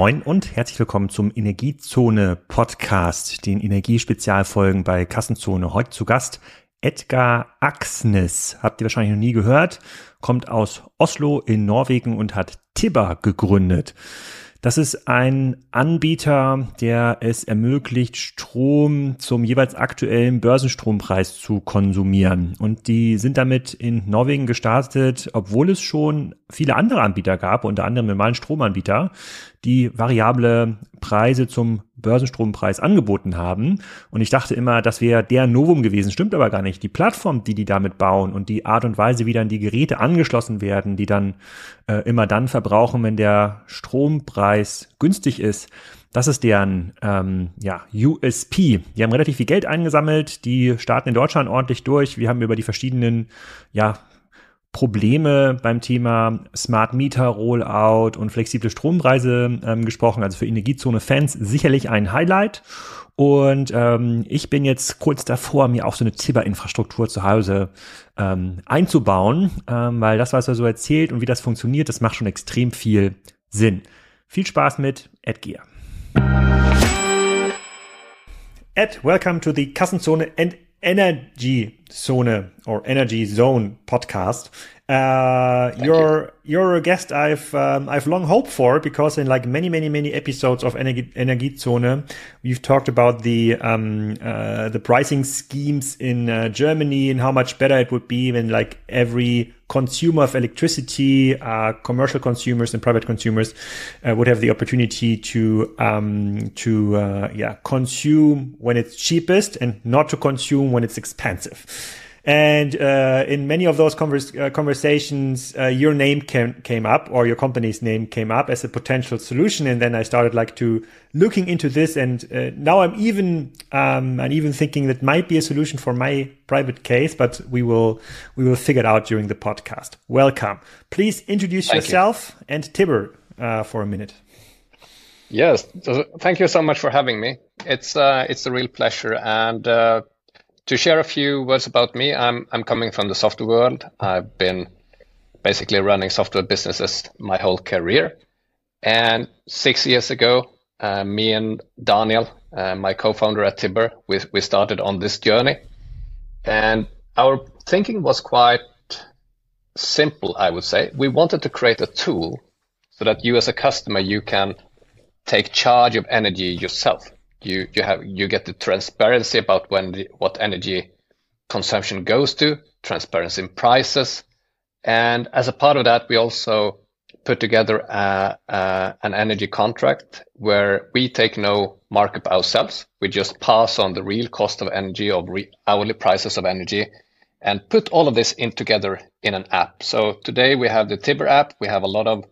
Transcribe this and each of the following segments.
Moin und herzlich willkommen zum Energiezone Podcast, den Energiespezialfolgen bei Kassenzone. Heute zu Gast Edgar Axnes. Habt ihr wahrscheinlich noch nie gehört, kommt aus Oslo in Norwegen und hat Tibber gegründet. Das ist ein Anbieter, der es ermöglicht, Strom zum jeweils aktuellen Börsenstrompreis zu konsumieren. Und die sind damit in Norwegen gestartet, obwohl es schon viele andere Anbieter gab, unter anderem normalen Stromanbieter, die variable Preise zum Börsenstrompreis angeboten haben. Und ich dachte immer, das wäre der Novum gewesen. Stimmt aber gar nicht. Die Plattform, die die damit bauen und die Art und Weise, wie dann die Geräte angeschlossen werden, die dann äh, immer dann verbrauchen, wenn der Strompreis günstig ist, das ist deren ähm, ja, USP. Die haben relativ viel Geld eingesammelt, die starten in Deutschland ordentlich durch. Wir haben über die verschiedenen ja, Probleme beim Thema Smart Meter Rollout und flexible Strompreise ähm, gesprochen. Also für Energiezone-Fans sicherlich ein Highlight. Und ähm, ich bin jetzt kurz davor, mir auch so eine Zibber-Infrastruktur zu Hause ähm, einzubauen, ähm, weil das, was er so erzählt und wie das funktioniert, das macht schon extrem viel Sinn. Viel Spaß mit Ed Gear. Ed, welcome to the Kassenzone and Energy Zone or Energy Zone podcast. Uh, you're you. are a guest I've um, I've long hoped for because in like many many many episodes of Energie, Energiezone, we've talked about the um, uh, the pricing schemes in uh, Germany and how much better it would be when like every consumer of electricity, uh, commercial consumers and private consumers uh, would have the opportunity to um, to uh, yeah consume when it's cheapest and not to consume when it's expensive. And uh, in many of those convers- uh, conversations, uh, your name came came up, or your company's name came up as a potential solution. And then I started like to looking into this, and uh, now I'm even um, I'm even thinking that might be a solution for my private case. But we will we will figure it out during the podcast. Welcome. Please introduce thank yourself you. and Tibber uh, for a minute. Yes, thank you so much for having me. It's uh, it's a real pleasure and to share a few words about me, I'm I'm coming from the software world. I've been basically running software businesses my whole career. And six years ago, uh, me and Daniel, uh, my co-founder at Tibber, we we started on this journey. And our thinking was quite simple, I would say. We wanted to create a tool so that you as a customer you can take charge of energy yourself you you have you get the transparency about when the, what energy consumption goes to, transparency in prices, and as a part of that, we also put together a, a, an energy contract where we take no markup ourselves. We just pass on the real cost of energy of re- hourly prices of energy and put all of this in together in an app. So today we have the Tibber app. We have a lot of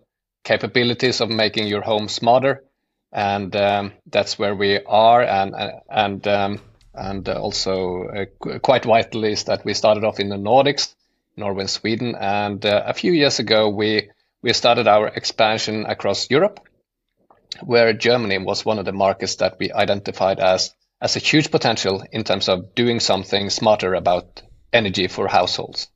capabilities of making your home smarter and um, that's where we are. And and um, and also uh, quite vital is that we started off in the Nordics, Norway and Sweden, and uh, a few years ago we we started our expansion across Europe, where Germany was one of the markets that we identified as as a huge potential in terms of doing something smarter about energy for households.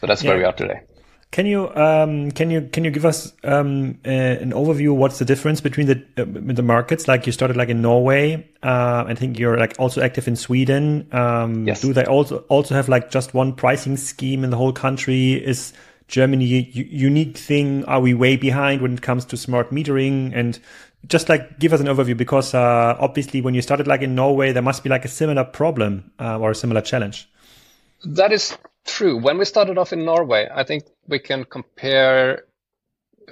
So that's where we are today. Can you um, can you can you give us um, uh, an overview? What's the difference between the uh, the markets? Like you started like in Norway. Uh, I think you're like also active in Sweden. Um, yes. Do they also also have like just one pricing scheme in the whole country? Is Germany a unique thing? Are we way behind when it comes to smart metering? And just like give us an overview because uh, obviously when you started like in Norway, there must be like a similar problem uh, or a similar challenge. That is true. When we started off in Norway, I think we can compare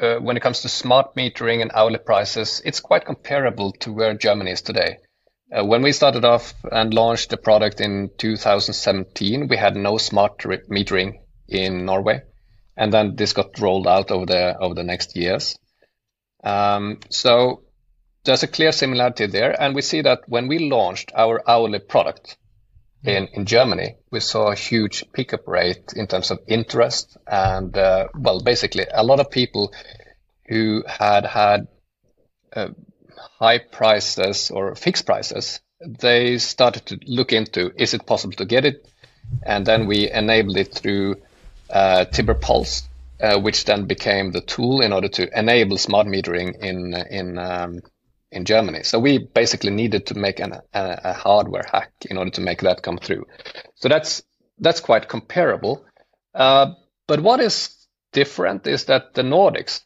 uh, when it comes to smart metering and hourly prices, it's quite comparable to where Germany is today. Uh, when we started off and launched the product in 2017, we had no smart metering in Norway, and then this got rolled out over the over the next years. Um, so there's a clear similarity there, and we see that when we launched our hourly product, in, in Germany, we saw a huge pickup rate in terms of interest. And, uh, well, basically, a lot of people who had had uh, high prices or fixed prices, they started to look into is it possible to get it? And then we enabled it through uh, Tibber Pulse, uh, which then became the tool in order to enable smart metering in in um, in Germany. So we basically needed to make an, a, a, hardware hack in order to make that come through. So that's that's quite comparable. Uh, but what is different is that the Nordics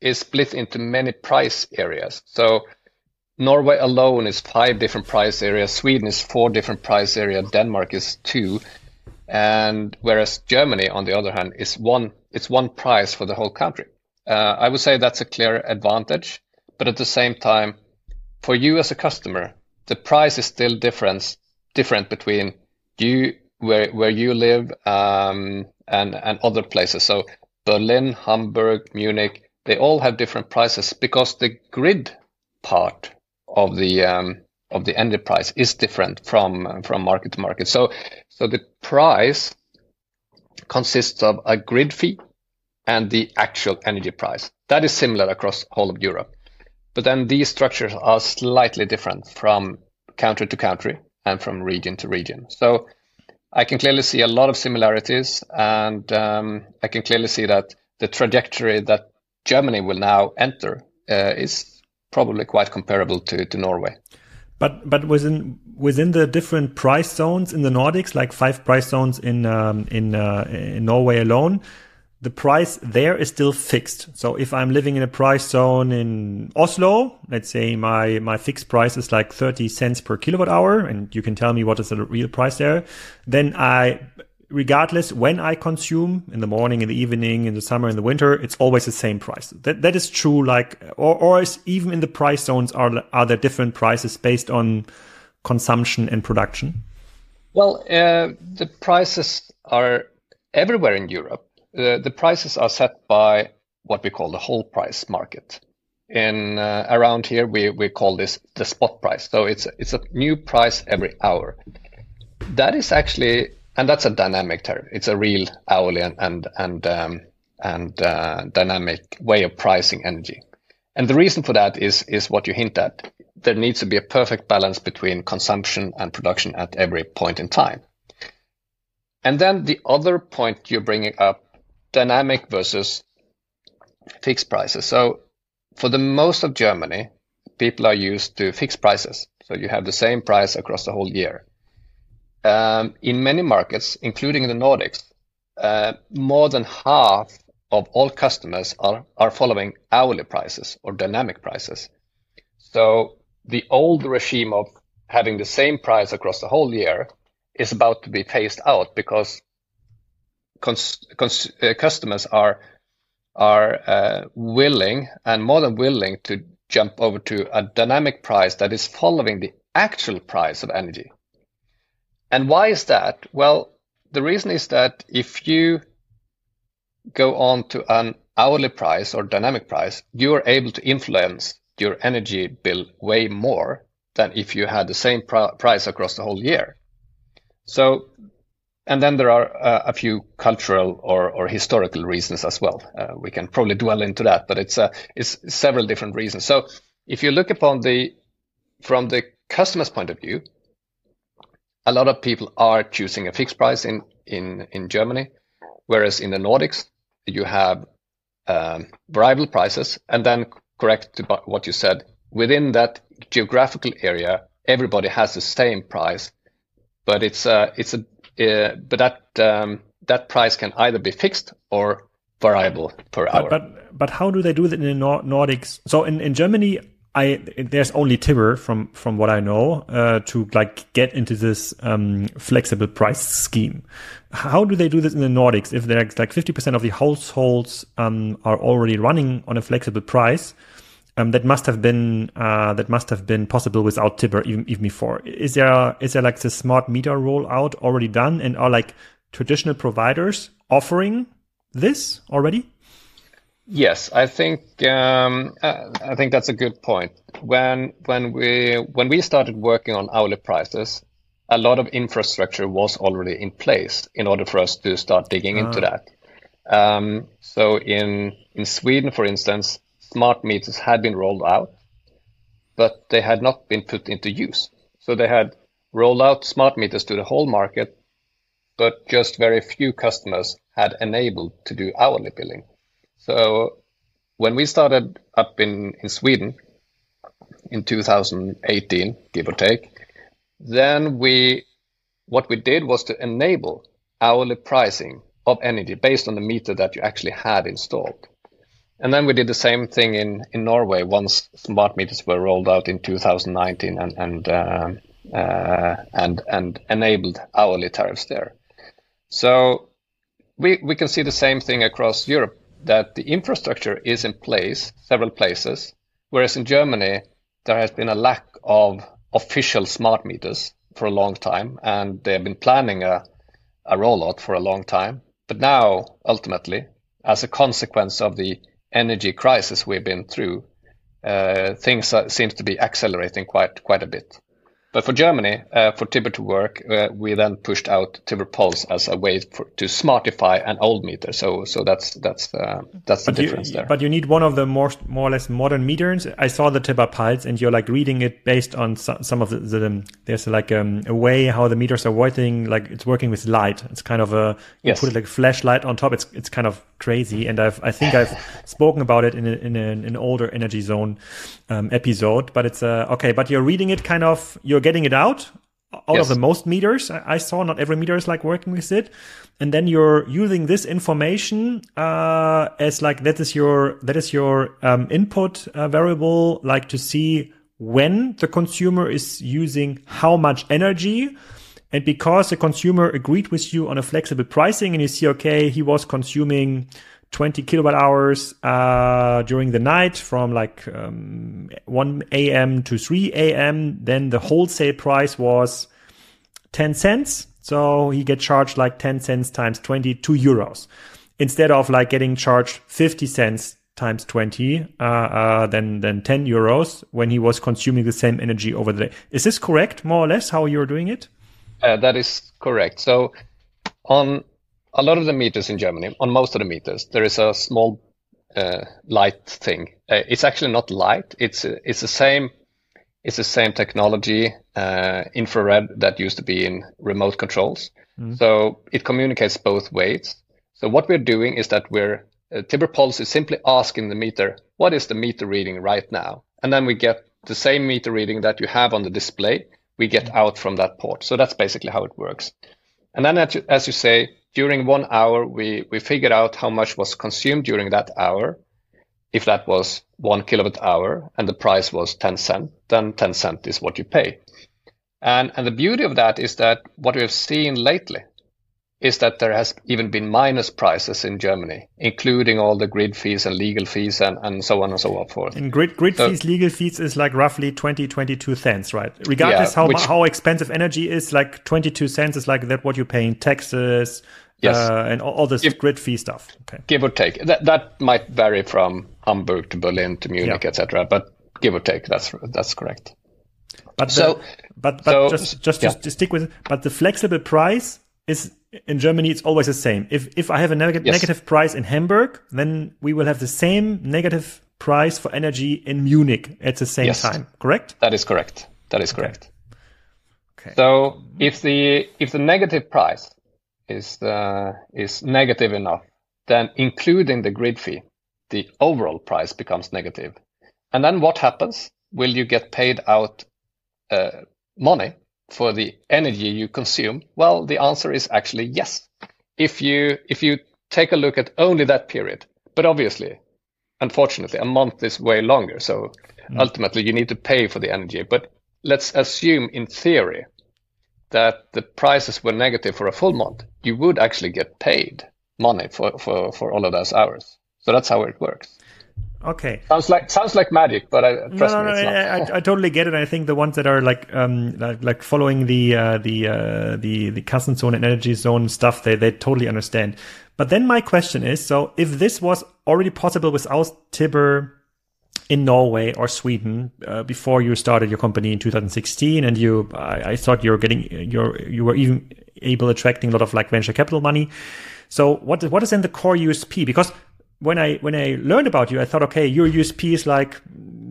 is split into many price areas. So Norway alone is five different price areas. Sweden is four different price areas. Denmark is two, and whereas Germany, on the other hand, is one. It's one price for the whole country. Uh, I would say that's a clear advantage, but at the same time, for you as a customer, the price is still different different between you where where you live um, and and other places. So Berlin, Hamburg, Munich, they all have different prices because the grid part of the um, of the energy price is different from from market to market. So so the price consists of a grid fee and the actual energy price. That is similar across whole of Europe. But then these structures are slightly different from country to country and from region to region. So I can clearly see a lot of similarities, and um, I can clearly see that the trajectory that Germany will now enter uh, is probably quite comparable to, to Norway. But but within within the different price zones in the Nordics, like five price zones in um, in, uh, in Norway alone, the price there is still fixed. So if I'm living in a price zone in Oslo, let's say my my fixed price is like 30 cents per kilowatt hour, and you can tell me what is the real price there, then I regardless when I consume in the morning, in the evening, in the summer, in the winter, it's always the same price. That that is true. Like, or or is even in the price zones are are there different prices based on consumption and production? Well, uh, the prices are everywhere in Europe. The prices are set by what we call the whole price market. In uh, around here, we we call this the spot price. So it's it's a new price every hour. That is actually and that's a dynamic tariff. It's a real hourly and and and, um, and uh, dynamic way of pricing energy. And the reason for that is is what you hint at. There needs to be a perfect balance between consumption and production at every point in time. And then the other point you're bringing up, dynamic versus fixed prices. So for the most of Germany, people are used to fixed prices. So you have the same price across the whole year. Um, in many markets, including the Nordics, uh, more than half of all customers are, are following hourly prices or dynamic prices. So the old regime of having the same price across the whole year is about to be phased out because customers are are uh, willing and more than willing to jump over to a dynamic price that is following the actual price of energy. And why is that? Well, the reason is that if you go on to an hourly price or dynamic price, you are able to influence your energy bill way more than if you had the same pr- price across the whole year. And then there are uh, a few cultural or, or historical reasons as well. Uh, we can probably dwell into that, but it's uh, it's several different reasons. So, if you look upon the from the customer's point of view, a lot of people are choosing a fixed price in in in Germany, whereas in the Nordics you have um, variable prices, and then correct to what you said within that geographical area, everybody has the same price, but it's a it's a uh, but that um, that price can either be fixed or variable per hour. But but, but how do they do that in the Nordics? So in in Germany, I there's only Tibber from from what I know uh, to like get into this um, flexible price scheme. How do they do this in the Nordics? If there's like 50% of the households um, are already running on a flexible price, um, that must have been uh, that must have been possible without Tibber even even before. Is there is there like the smart meter rollout already done, and are like traditional providers offering this already? Yes, I think um, uh, I think that's a good point. When when we when we started working on hourly prices, a lot of infrastructure was already in place in order for us to start digging into ah. that. Um, so in in Sweden, for instance, smart meters had been rolled out, but they had not been put into use. So they had rolled out smart meters to the whole market, but just very few customers had enabled to do hourly billing. So when we started up in, in Sweden in 2018, give or take, then we what we did was to enable hourly pricing of energy based on the meter that you actually had installed. And then we did the same thing in, in Norway once smart meters were rolled out in 2019 and and uh, uh, and and enabled hourly tariffs there. So we we can see the same thing across Europe that the infrastructure is in place several places, whereas in Germany there has been a lack of official smart meters for a long time, and they have been planning a a rollout for a long time. But now, ultimately, as a consequence of the energy crisis we've been through, uh, things seems to be accelerating quite quite a bit. But for Germany, uh, for Tibber to work, uh, we then pushed out Tibber Pulse as a way for, to smartify an old meter. So, so that's that's uh, that's the but difference you, there. But you need one of the more more or less modern meters. I saw the Tibber Pulse, and you're like reading it based on some, some of the, the there's like um, a way how the meters are working. Like it's working with light. It's kind of a you Yes. put it like flashlight on top. It's it's kind of crazy. And I've I think I've spoken about it in a, in, a, in an older Energy Zone um, episode. But it's uh, okay. But you're reading it kind of you're getting it out out Yes. of the most meters I I saw. Not every meter is like working with it, and then you're using this information uh, as like that is your that is your um, input uh, variable, like to see when the consumer is using how much energy. And because the consumer agreed with you on a flexible pricing, and you see, okay, he was consuming 20 kilowatt hours uh, during the night from like um, 1 a.m. to 3 a.m. Then the wholesale price was 10 cents. So he get charged like 10 cents times 22 euros instead of like getting charged 50 cents times 20, uh, uh, then, then 10 euros when he was consuming the same energy over the day. Is this correct, more or less, how you're doing it? Uh, that is correct. So on a lot of the meters in Germany, on most of the meters, there is a small uh, light thing. Uh, it's actually not light. It's it's the same. It's the same technology, uh, infrared that used to be in remote controls. So it communicates both ways. So what we're doing is that we're uh, Tibber Pulse is simply asking the meter, what is the meter reading right now? And then we get the same meter reading that you have on the display. We get out from that port. So that's basically how it works. And then, as you, as you say, during one hour, we, we figured out how much was consumed during that hour. If that was one kilowatt hour and the price was 10 cent, then 10 cent is what you pay. And, and the beauty of that is that what we've seen lately is that there has even been minus prices in Germany, including all the grid fees and legal fees and, and so on and so forth. And grid grid So- fees, legal fees is like roughly 20, 22 cents, right? Regardless Yeah, how which- how expensive energy is, like 22 cents is like that what you pay in taxes Yes. uh, and all, all this If- grid fee stuff. Okay. give or take. That that might vary from Hamburg to Berlin to Munich, Yeah. etc. But give or take, that's that's correct. But the- So- but but so- just just yeah. to, to stick with it, but the flexible price is in Germany it's always the same. If if I have a neg- Yes. negative price in Hamburg, then we will have the same negative price for energy in Munich at the same Yes. time. Correct? That is correct. That is correct. Okay. So if the if the negative price is uh, is negative enough, then including the grid fee, the overall price becomes negative. And then what happens? Will you get paid out uh, money for the energy you consume? Well, the answer is actually yes. If you if you take a look at only that period, but obviously, unfortunately, a month is way longer. So mm. ultimately, you need to pay for the energy. But let's assume, in theory, that the prices were negative for a full month, you would actually get paid money for, for, for all of those hours. So that's how it works. Okay. Sounds like sounds like magic, but I, No, trust no, me, no, not. I, I, I totally get it. I think the ones that are like, um, like, like following the, uh, the, uh, the, the Kassenzone and energy zone stuff, they, they totally understand. But then my question is, so if this was already possible without Tibber in Norway or Sweden, uh, before you started your company in 2016 and you, I, I thought you were getting, you're, you were even able attracting a lot of like venture capital money. So what, what is in the core USP? Because when I when I learned about you, I thought, okay, your USP is like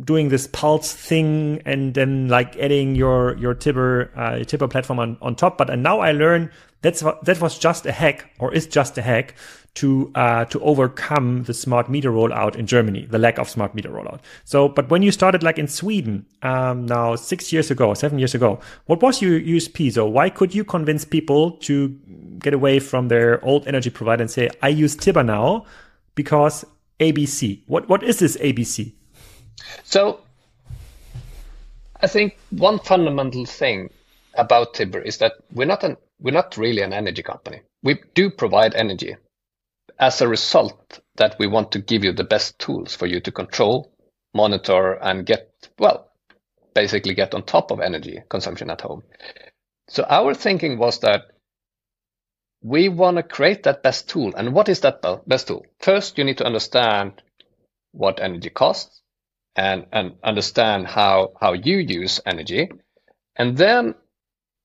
doing this pulse thing and then like adding your your Tibber uh, Tibber platform on, on top. But and now I learn that's that was just a hack or is just a hack to uh, to overcome the smart meter rollout in Germany, the lack of smart meter rollout. So, but when you started like in Sweden um, now six years ago, seven years ago, what was your USP? So, why could you convince people to get away from their old energy provider and say, "I use Tibber now because ABC"? What what is this ABC? So, I think one fundamental thing about Tibber is that we're not an we're not really an energy company. We do provide energy, as a result that we want to give you the best tools for you to control, monitor, and get, well, basically get on top of energy consumption at home. So our thinking was that we want to create that best tool. And what is that best tool? First, you need to understand what energy costs and, and understand how, how you use energy. And then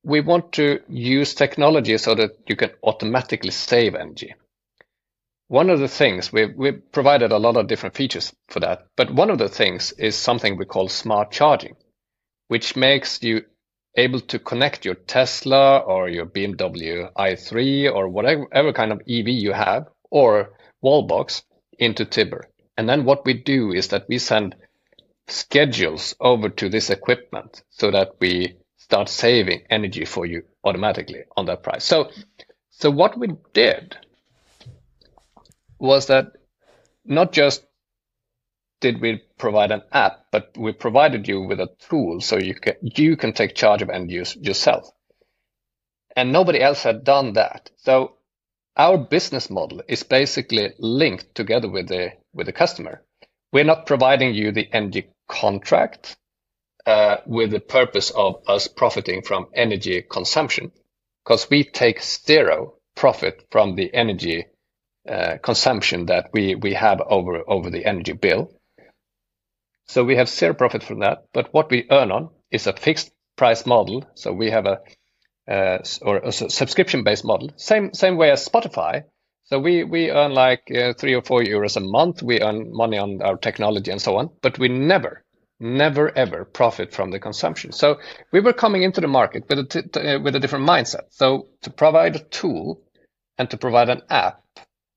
we want to use technology so that you can automatically save energy one of the things we we provided a lot of different features for that, but one of the things is something we call smart charging, which makes you able to connect your Tesla or your BMW i3 or whatever kind of EV you have or Wallbox into Tibber. And then what we do is that we send schedules over to this equipment so that we start saving energy for you automatically on that price. So, so what we did was that not just did we provide an app, but we provided you with a tool so you can you can take charge of end use yourself. And nobody else had done that. So our business model is basically linked together with the with the customer. We're not providing you the energy contract uh, with the purpose of us profiting from energy consumption, because we take zero profit from the energy uh, consumption that we, we have over, over the energy bill. So we have zero profit from that. But what we earn on is a fixed price model. So we have a, uh, or a subscription based model, same, same way as Spotify. So we, we earn like uh, three or four euros a month. We earn money on our technology and so on, but we never, never ever profit from the consumption. So we were coming into the market with uh, with a different mindset. So to provide a tool and to provide an app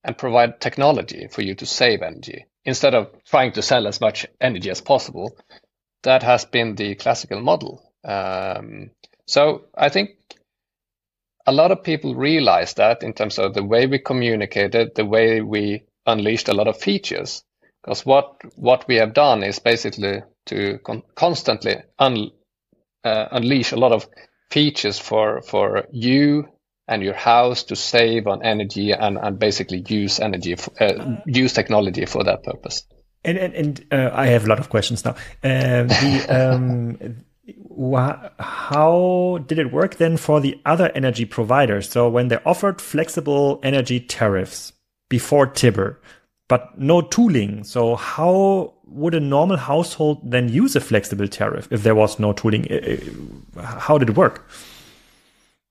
and provide technology for you to save energy instead of trying to sell as much energy as possible. That has been the classical model. Um, so I think a lot of people realize that in terms of the way we communicated, the way we unleashed a lot of features. Because what what we have done is basically to con- constantly un- uh, unleash a lot of features for for you and your house to save on energy and, and basically use energy, uh, use technology for that purpose. And and, and uh, I have a lot of questions now. Uh, the, um, how did it work then for the other energy providers? So when they offered flexible energy tariffs before Tibber, but no tooling, so how would a normal household then use a flexible tariff if there was no tooling? Uh, uh, how did it work?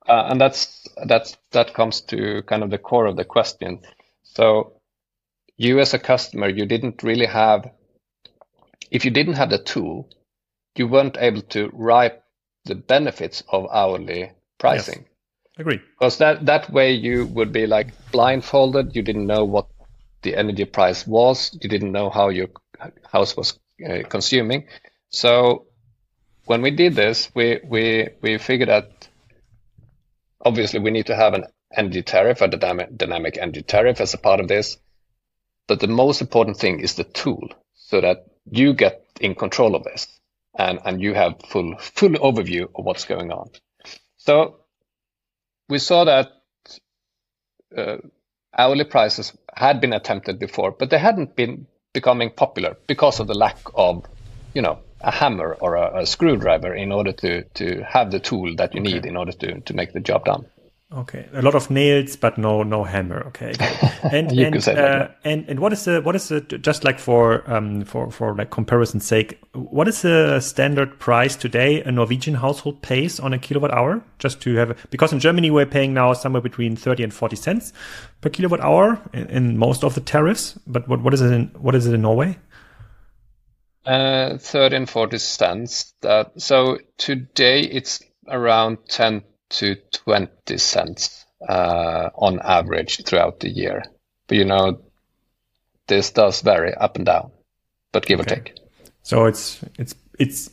Uh, and that's that's that comes to kind of the core of the question. So you as a customer, you didn't really have if you didn't have the tool, you weren't able to write the benefits of hourly pricing. Yes. Agree. Because that that way you would be like blindfolded. You didn't know what the energy price was. You didn't know how your house was uh, consuming. So when we did this, we we we figured out Obviously, we need to have an energy tariff, a dynamic energy tariff as a part of this. But the most important thing is the tool so that you get in control of this and, and you have full, full overview of what's going on. So we saw that uh, hourly prices had been attempted before, but they hadn't been becoming popular because of the lack of, you know, a hammer or a, a, screwdriver in order to to have the tool that you okay. need in order to to make the job done. Okay, a lot of nails, but no no hammer. Okay, and and, uh, that, and and what is the what is the just like for um for for like comparison sake, what is the standard price today a Norwegian household pays on a kilowatt hour? Just to have because in Germany we're paying now somewhere between thirty and forty cents per kilowatt hour in, in most of the tariffs. But what what is it in what is it in Norway? Uh, 30 and 40 cents. That so today it's around 10 to 20 cents uh, on average throughout the year. But you know, this does vary up and down, but give okay. or take. So it's it's it's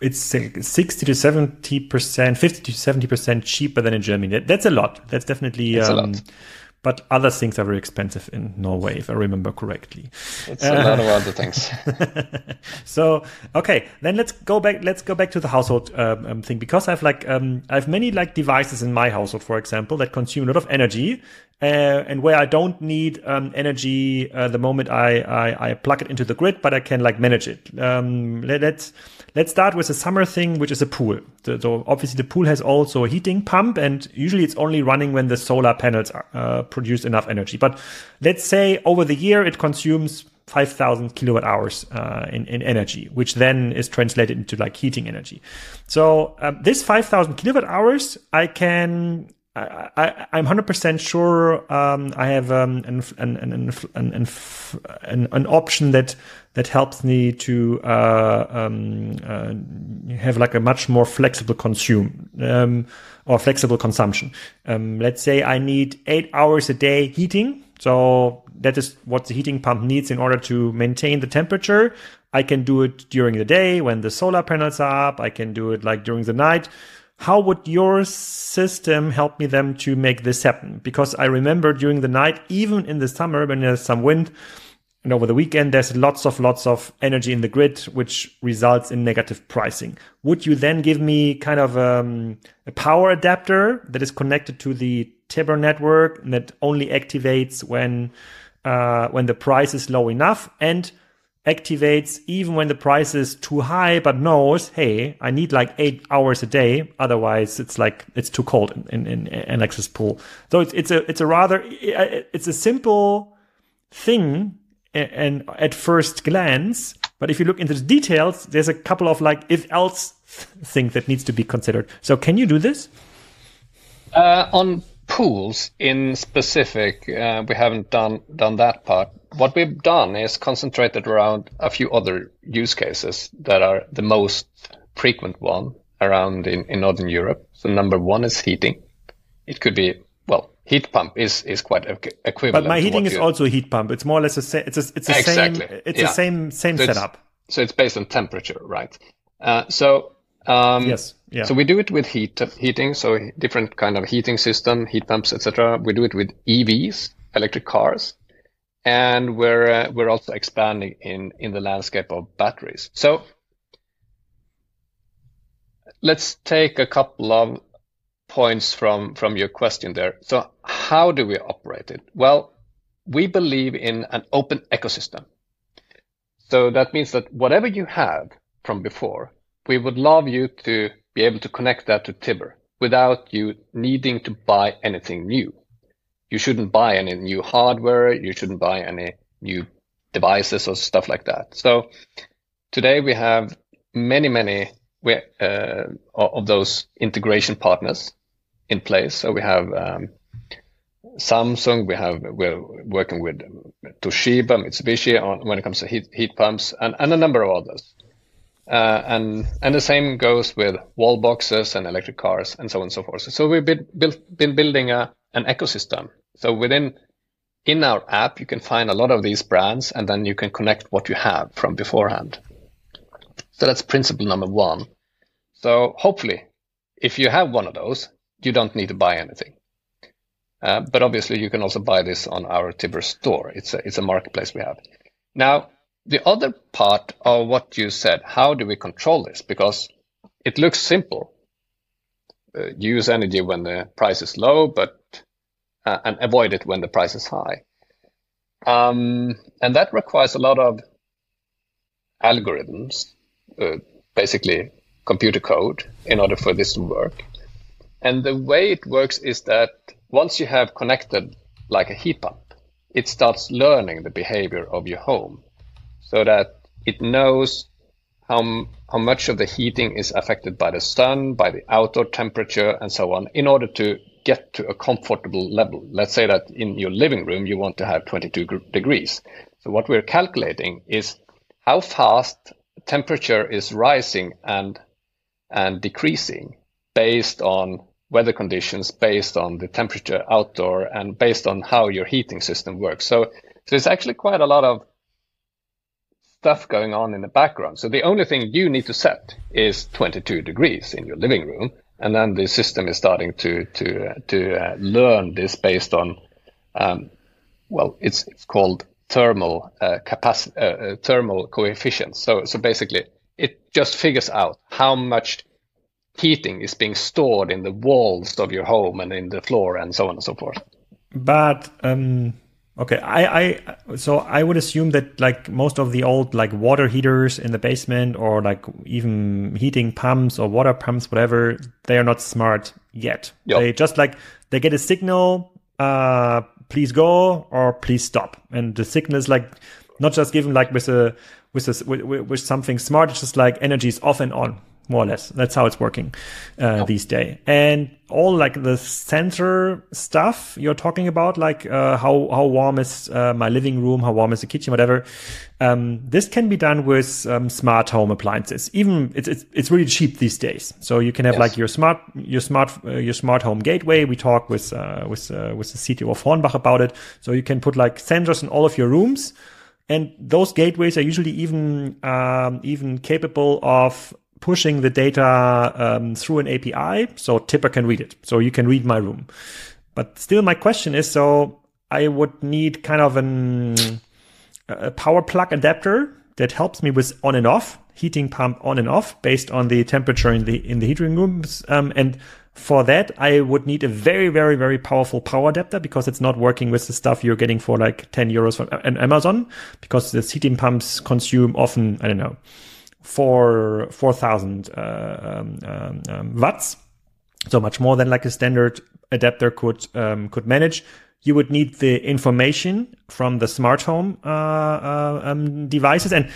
it's 60 to 70 percent 50 to 70 percent cheaper than in germany that's a lot that's definitely um, a lot but other things are very expensive in Norway, if I remember correctly. It's uh, a lot of other things. so okay, then let's go back. Let's go back to the household um, um, thing because I've like um, I have many like devices in my household, for example, that consume a lot of energy, uh, and where I don't need um, energy uh, the moment I, I, I plug it into the grid, but I can like manage it. Um, let, us let's start with a summer thing, which is a pool. So, so, obviously the pool has also a heating pump, and usually it's only running when the solar panels are, uh, produce enough energy. But let's say over the year it consumes 5,000 kilowatt hours uh, in, in energy, which then is translated into like heating energy. So um, this 5,000 kilowatt hours, I can I, am 100% sure um, I have um, an, an, an, an, an, option that that helps me to uh, um, uh, have like a much more flexible consume um, or flexible consumption. Um, let's say I need eight hours a day heating. So that is what the heating pump needs in order to maintain the temperature. I can do it during the day when the solar panels are up. I can do it like during the night how would your system help me them to make this happen? Because I remember during the night, even in the summer when there's some wind, and over the weekend there's lots of lots of energy in the grid, which results in negative pricing. Would you then give me kind of um, a power adapter that is connected to the Tibber network and that only activates when uh, when the price is low enough and activates even when the price is too high, but knows, hey, I need like eight hours a day. Otherwise, it's like it's too cold in, in, in Alex's pool. So it's it's a it's a rather it's a simple thing, and at first glance, but if you look into the details, there's a couple of like if else things that needs to be considered. So can you do this? Uh, on pools in specific, uh, we haven't done done that part what we've done is concentrated around a few other use cases that are the most frequent one around in, in Northern Europe. So number one is heating. It could be well, heat pump is is quite equivalent. But my heating is also a heat pump. It's more or less a sa- it's a, it's the exactly. same it's yeah. the same same so setup. So it's based on temperature, right? Uh, so um, yes, yeah. So we do it with heat heating, so different kind of heating system, heat pumps, etc. We do it with EVs, electric cars and we're uh, we're also expanding in in the landscape of batteries. So let's take a couple of points from from your question there. So how do we operate it? Well, we believe in an open ecosystem. So that means that whatever you have from before, we would love you to be able to connect that to Tibber without you needing to buy anything new you shouldn't buy any new hardware. You shouldn't buy any new devices or stuff like that. So today we have many, many uh, of those integration partners in place. So we have um, Samsung, we have we're working with Toshiba, Mitsubishi on when it comes to heat, heat pumps, and, and a number of others. Uh, and and the same goes with wall boxes and electric cars and so on and so forth. So we've been, built, been building a an ecosystem. So within in our app, you can find a lot of these brands, and then you can connect what you have from beforehand. So that's principle number one. So hopefully, if you have one of those, you don't need to buy anything. Uh, but obviously, you can also buy this on our Tibber store. It's a, it's a marketplace we have. Now, the other part of what you said, how do we control this? Because it looks simple. Uh, use energy when the price is low, but uh, and avoid it when the price is high. Um, and that requires a lot of algorithms, uh, basically computer code, in order for this to work. And the way it works is that once you have connected like a heat pump, it starts learning the behavior of your home so that it knows how, how much of the heating is affected by the sun, by the outdoor temperature, and so on, in order to get to a comfortable level. Let's say that in your living room, you want to have 22 degrees. So what we're calculating is how fast temperature is rising and, and decreasing based on weather conditions, based on the temperature outdoor, and based on how your heating system works. So, so there's actually quite a lot of stuff going on in the background. So the only thing you need to set is 22 degrees in your living room, and then the system is starting to to uh, to uh, learn this based on, um, well, it's it's called thermal uh, capacity, uh, uh, thermal coefficients. So so basically, it just figures out how much heating is being stored in the walls of your home and in the floor and so on and so forth. But um, Okay, I, I, so I would assume that like most of the old like water heaters in the basement or like even heating pumps or water pumps, whatever, they are not smart yet. Yep. They just like they get a signal, uh, please go or please stop, and the signal is like not just given like with a with a with, with something smart. It's just like energy is off and on more or less. That's how it's working uh, these days. And all like the sensor stuff you're talking about, like uh, how how warm is uh, my living room, how warm is the kitchen, whatever. Um, this can be done with um, smart home appliances. Even it's, it's it's really cheap these days. So you can have yes. like your smart your smart uh, your smart home gateway. We talk with uh, with uh, with the CTO of Hornbach about it. So you can put like sensors in all of your rooms. And those gateways are usually even um, even capable of pushing the data um, through an API, so Tibber can read it. So you can read my room. But still, my question is: so I would need kind of an a power plug adapter that helps me with on and off heating pump on and off based on the temperature in the in the heating rooms. Um, and for that, I would need a very, very, very powerful power adapter because it's not working with the stuff you're getting for like 10 euros from Amazon because the heating pumps consume often, I don't know, four thousand uh, um, um, um, watts, so much more than like a standard adapter could um, could manage. You would need the information from the smart home uh, uh, um, devices, and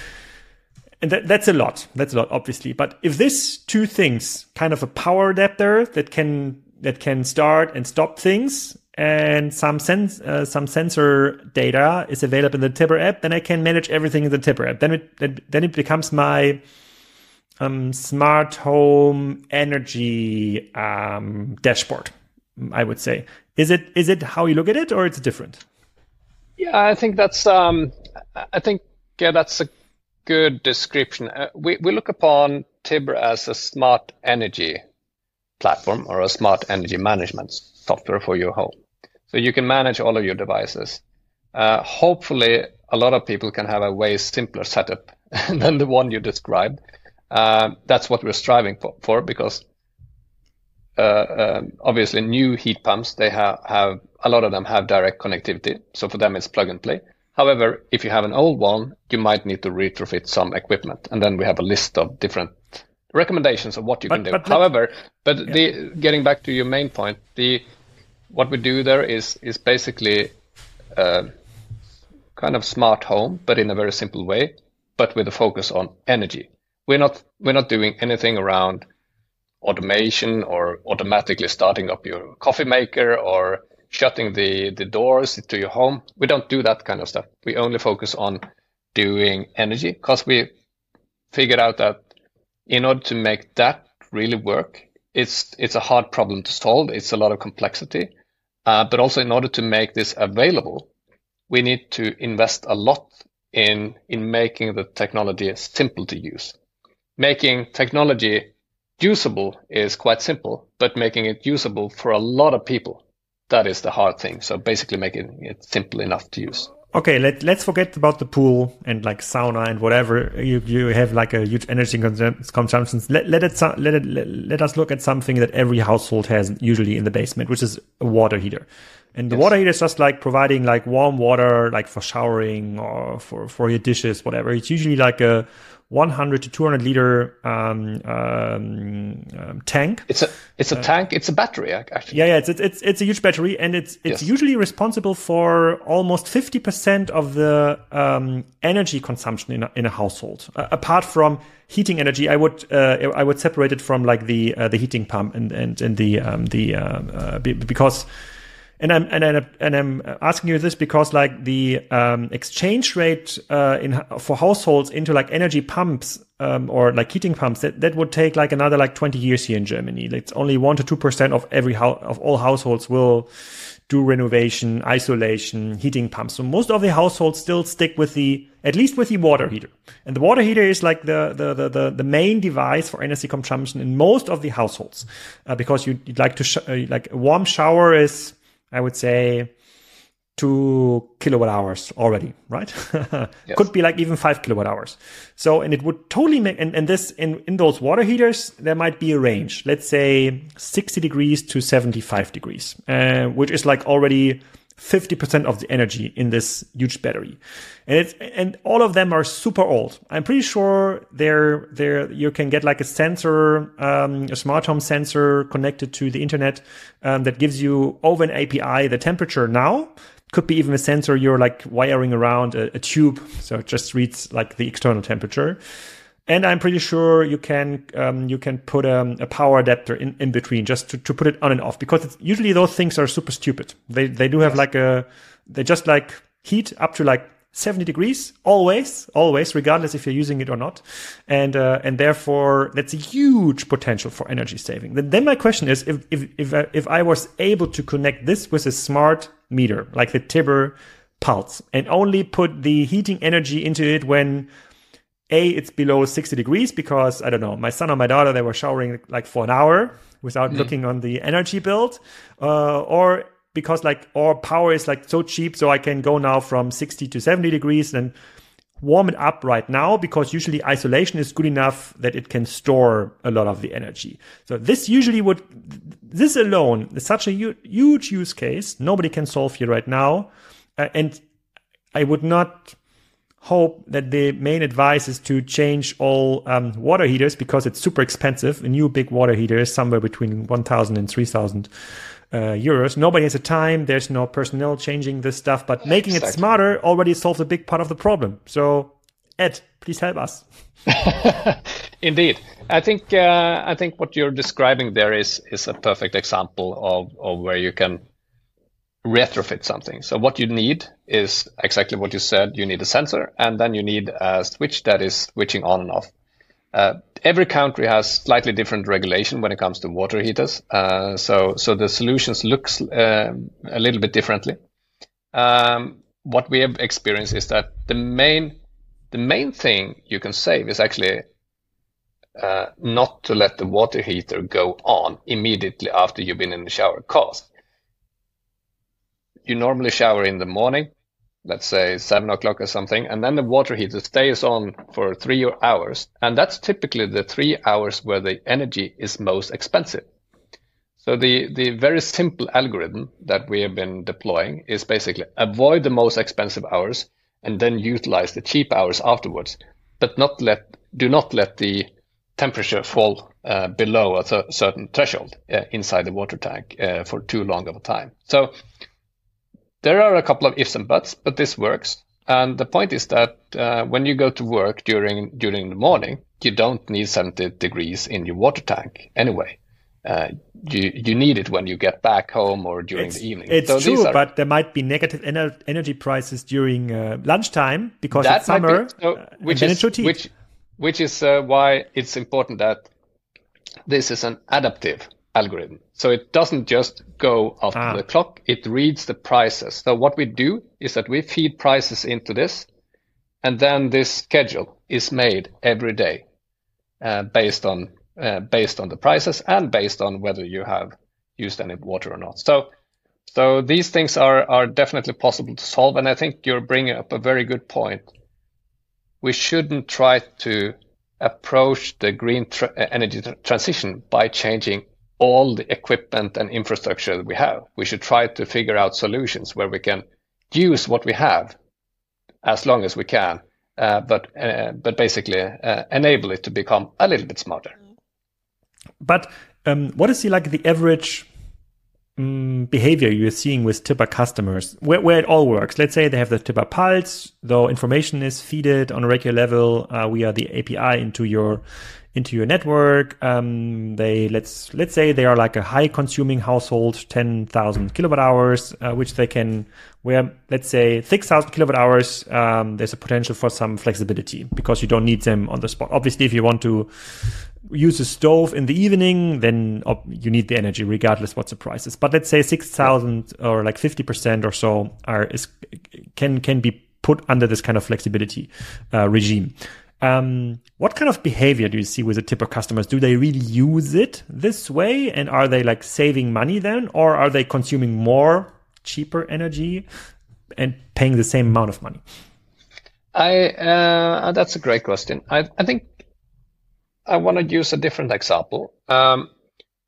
and that, that's a lot. That's a lot, obviously. But if this two things, kind of a power adapter that can that can start and stop things, and some sense uh, some sensor data is available in the Tibber app, then I can manage everything in the Tibber app. Then it then it becomes my um, smart home energy um, dashboard. I would say. Is it is it how you look at it, or it's different? Yeah, I think that's um, I think yeah, that's a good description. Uh, we we look upon Tibber as a smart energy platform or a smart energy management software for your home. So you can manage all of your devices. Uh, hopefully, a lot of people can have a way simpler setup than the one you described. Uh, that's what we're striving for, for because uh, um, obviously new heat pumps they have, have a lot of them have direct connectivity. So for them it's plug and play. However, if you have an old one, you might need to retrofit some equipment, and then we have a list of different recommendations of what you but, can do. But However, but yeah. the getting back to your main point, the what we do there is is basically uh, kind of smart home, but in a very simple way, but with a focus on energy. We're not we're not doing anything around automation or automatically starting up your coffee maker or shutting the, the doors to your home. We don't do that kind of stuff. We only focus on doing energy because we figured out that in order to make that really work, it's it's a hard problem to solve. It's a lot of complexity. Uh, but also in order to make this available, we need to invest a lot in, in making the technology simple to use. Making technology usable is quite simple, but making it usable for a lot of people, that is the hard thing. So basically making it simple enough to use okay, let, let's forget about the pool and like sauna and whatever. You, you have like a huge energy consumption. Let, let it, let it, let, let us look at something that every household has usually in the basement, which is a water heater. And the yes. water heater is just like providing like warm water, like for showering or for, for your dishes, whatever. It's usually like a 100 to 200 liter um, um, um, tank. It's a it's a uh, tank. It's a battery actually. Yeah, yeah. It's it's it's a huge battery, and it's it's yes. usually responsible for almost 50 percent of the um, energy consumption in a, in a household. Uh, apart from heating energy, I would uh, I would separate it from like the uh, the heating pump and and and the um, the uh, uh, because and I'm and I'm, and I'm asking you this because like the um, exchange rate uh, in for households into like energy pumps um, or like heating pumps that, that would take like another like 20 years here in Germany. It's only one to two percent of every house of all households will do renovation, isolation, heating pumps. So most of the households still stick with the at least with the water heater. And the water heater is like the the the the, the main device for energy consumption in most of the households uh, because you, would like to sh- uh, like a warm shower is I would say two kilowatt hours already, right? yes. Could be like even five kilowatt hours. So, and it would totally make, and, and this, in, in those water heaters, there might be a range, let's say 60 degrees to 75 degrees, uh, which is like already 50% of the energy in this huge battery. And it's, and all of them are super old. I'm pretty sure they're, they're, you can get like a sensor, um, a smart home sensor connected to the internet, um, that gives you over an API the temperature now. Could be even a sensor you're like wiring around a, a tube. So it just reads like the external temperature. And I'm pretty sure you can um, you can put a, a, power adapter in, in between just to, to put it on and off because usually those things are super stupid. They they do have like a they just like heat up to like 70 degrees always always regardless if you're using it or not. And uh, and therefore that's a huge potential for energy saving. Then, then my question is if if if I, if I was able to connect this with a smart meter like the Tibber pulse and only put the heating energy into it when a, it's below 60 degrees because I don't know, my son or my daughter, they were showering like for an hour without mm. looking on the energy build, uh, or because like, or power is like so cheap. So I can go now from 60 to 70 degrees and warm it up right now because usually isolation is good enough that it can store a lot of the energy. So this usually would, this alone is such a huge use case. Nobody can solve here right now. Uh, and I would not hope that the main advice is to change all um, water heaters because it's super expensive. A new big water heater is somewhere between 1,000 and 3,000 uh, euros. Nobody has the time. There's no personnel changing this stuff, but making exactly. it smarter already solves a big part of the problem. So, Ed, please help us. Indeed, I think uh, I think what you're describing there is is a perfect example of of where you can retrofit something. So what you need is exactly what you said. You need a sensor and then you need a switch that is switching on and off. Uh, every country has slightly different regulation when it comes to water heaters. Uh, so, so the solutions looks uh, a little bit differently. Um, what we have experienced is that the main, the main thing you can save is actually uh, not to let the water heater go on immediately after you've been in the shower. Cause you normally shower in the morning, let's say seven o'clock or something, and then the water heater stays on for three hours. And that's typically the three hours where the energy is most expensive. So the, the very simple algorithm that we have been deploying is basically avoid the most expensive hours and then utilize the cheap hours afterwards, but not let, do not let the temperature fall uh, below a th- certain threshold uh, inside the water tank uh, for too long of a time. So there are a couple of ifs and buts, but this works. And the point is that uh, when you go to work during during the morning, you don't need 70 degrees in your water tank anyway. Uh, you you need it when you get back home or during it's, the evening. It's so true, are, but there might be negative ener energy prices during uh, lunchtime because it's summer, be, so, uh, which, is, which, which is uh, why it's important that this is an adaptive algorithm. So it doesn't just go after ah. the clock, it reads the prices. So what we do is that we feed prices into this, and then this schedule is made every day uh, based on uh, based on the prices and based on whether you have used any water or not. So so these things are are definitely possible to solve, and I think you're bringing up a very good point. We shouldn't try to approach the green tra- energy transition by changing all the equipment and infrastructure that we have. We should try to figure out solutions where we can use what we have as long as we can uh, but uh, but basically uh, enable it to become a little bit smarter. But um, what is the like the average um, behavior you're seeing with Tibber customers, where, where it all works? Let's say they have the Tibber Pulse, though information is feeded on a regular level uh, via the API into your into your network. Um, they let's let's say they are like a high consuming household, ten thousand kilowatt hours, uh, which they can where let's say six thousand kilowatt hours. Um, there's a potential for some flexibility because you don't need them on the spot. Obviously, if you want to use a stove in the evening, then you need the energy regardless what the price is. But let's say six thousand or like fifty percent or so are is can can be put under this kind of flexibility uh, regime. Um, what kind of behavior do you see with the Tibber customers? Do they really use it this way? And are they like saving money then? Or are they consuming more cheaper energy and paying the same amount of money? I uh, that's a great question. I, I think I want to use a different example um,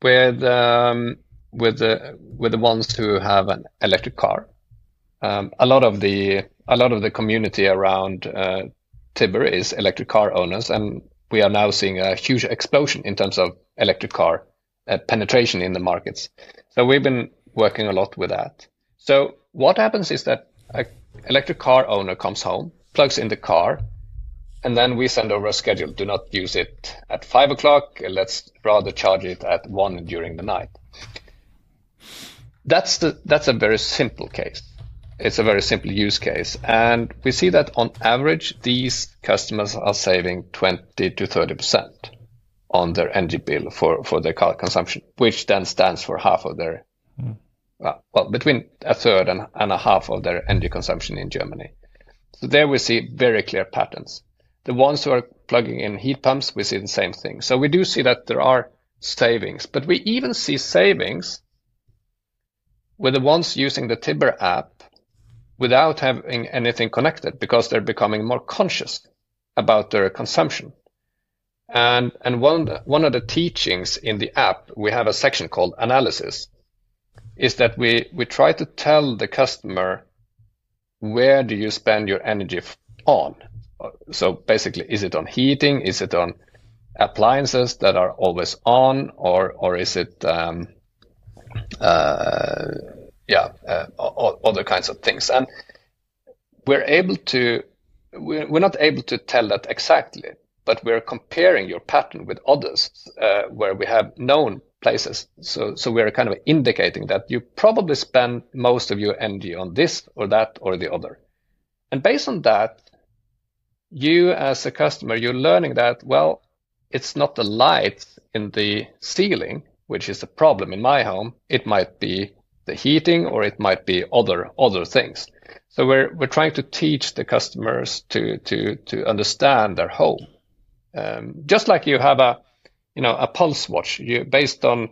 with um, with the with the ones who have an electric car. Um, a lot of the a lot of the community around uh, Tibber is electric car owners, and we are now seeing a huge explosion in terms of electric car uh, penetration in the markets. So we've been working a lot with that. So what happens is that an electric car owner comes home, plugs in the car, and then we send over a schedule. Do not use it at five o'clock. Let's rather charge it at one during the night. That's the that's a very simple case it's a very simple use case. And we see that on average, these customers are saving 20 to 30% on their energy bill for, for their car consumption, which then stands for half of their, mm. well, well, between a third and, and a half of their energy consumption in Germany. So there we see very clear patterns. The ones who are plugging in heat pumps, we see the same thing. So we do see that there are savings, but we even see savings with the ones using the Tibber app without having anything connected because they're becoming more conscious about their consumption. And, and one, one of the teachings in the app, we have a section called analysis, is that we, we try to tell the customer where do you spend your energy on? So basically, is it on heating? Is it on appliances that are always on, or or is it um, uh, yeah, uh, other kinds of things. And we're able to, we're not able to tell that exactly, but we're comparing your pattern with others uh, where we have known places. So, so we're kind of indicating that you probably spend most of your energy on this or that or the other. And based on that, you as a customer, you're learning that, well, it's not the light in the ceiling, which is a problem in my home. It might be the heating or it might be other other things. So we're we're trying to teach the customers to to to understand their home. Um, just like you have a you know a pulse watch, you based on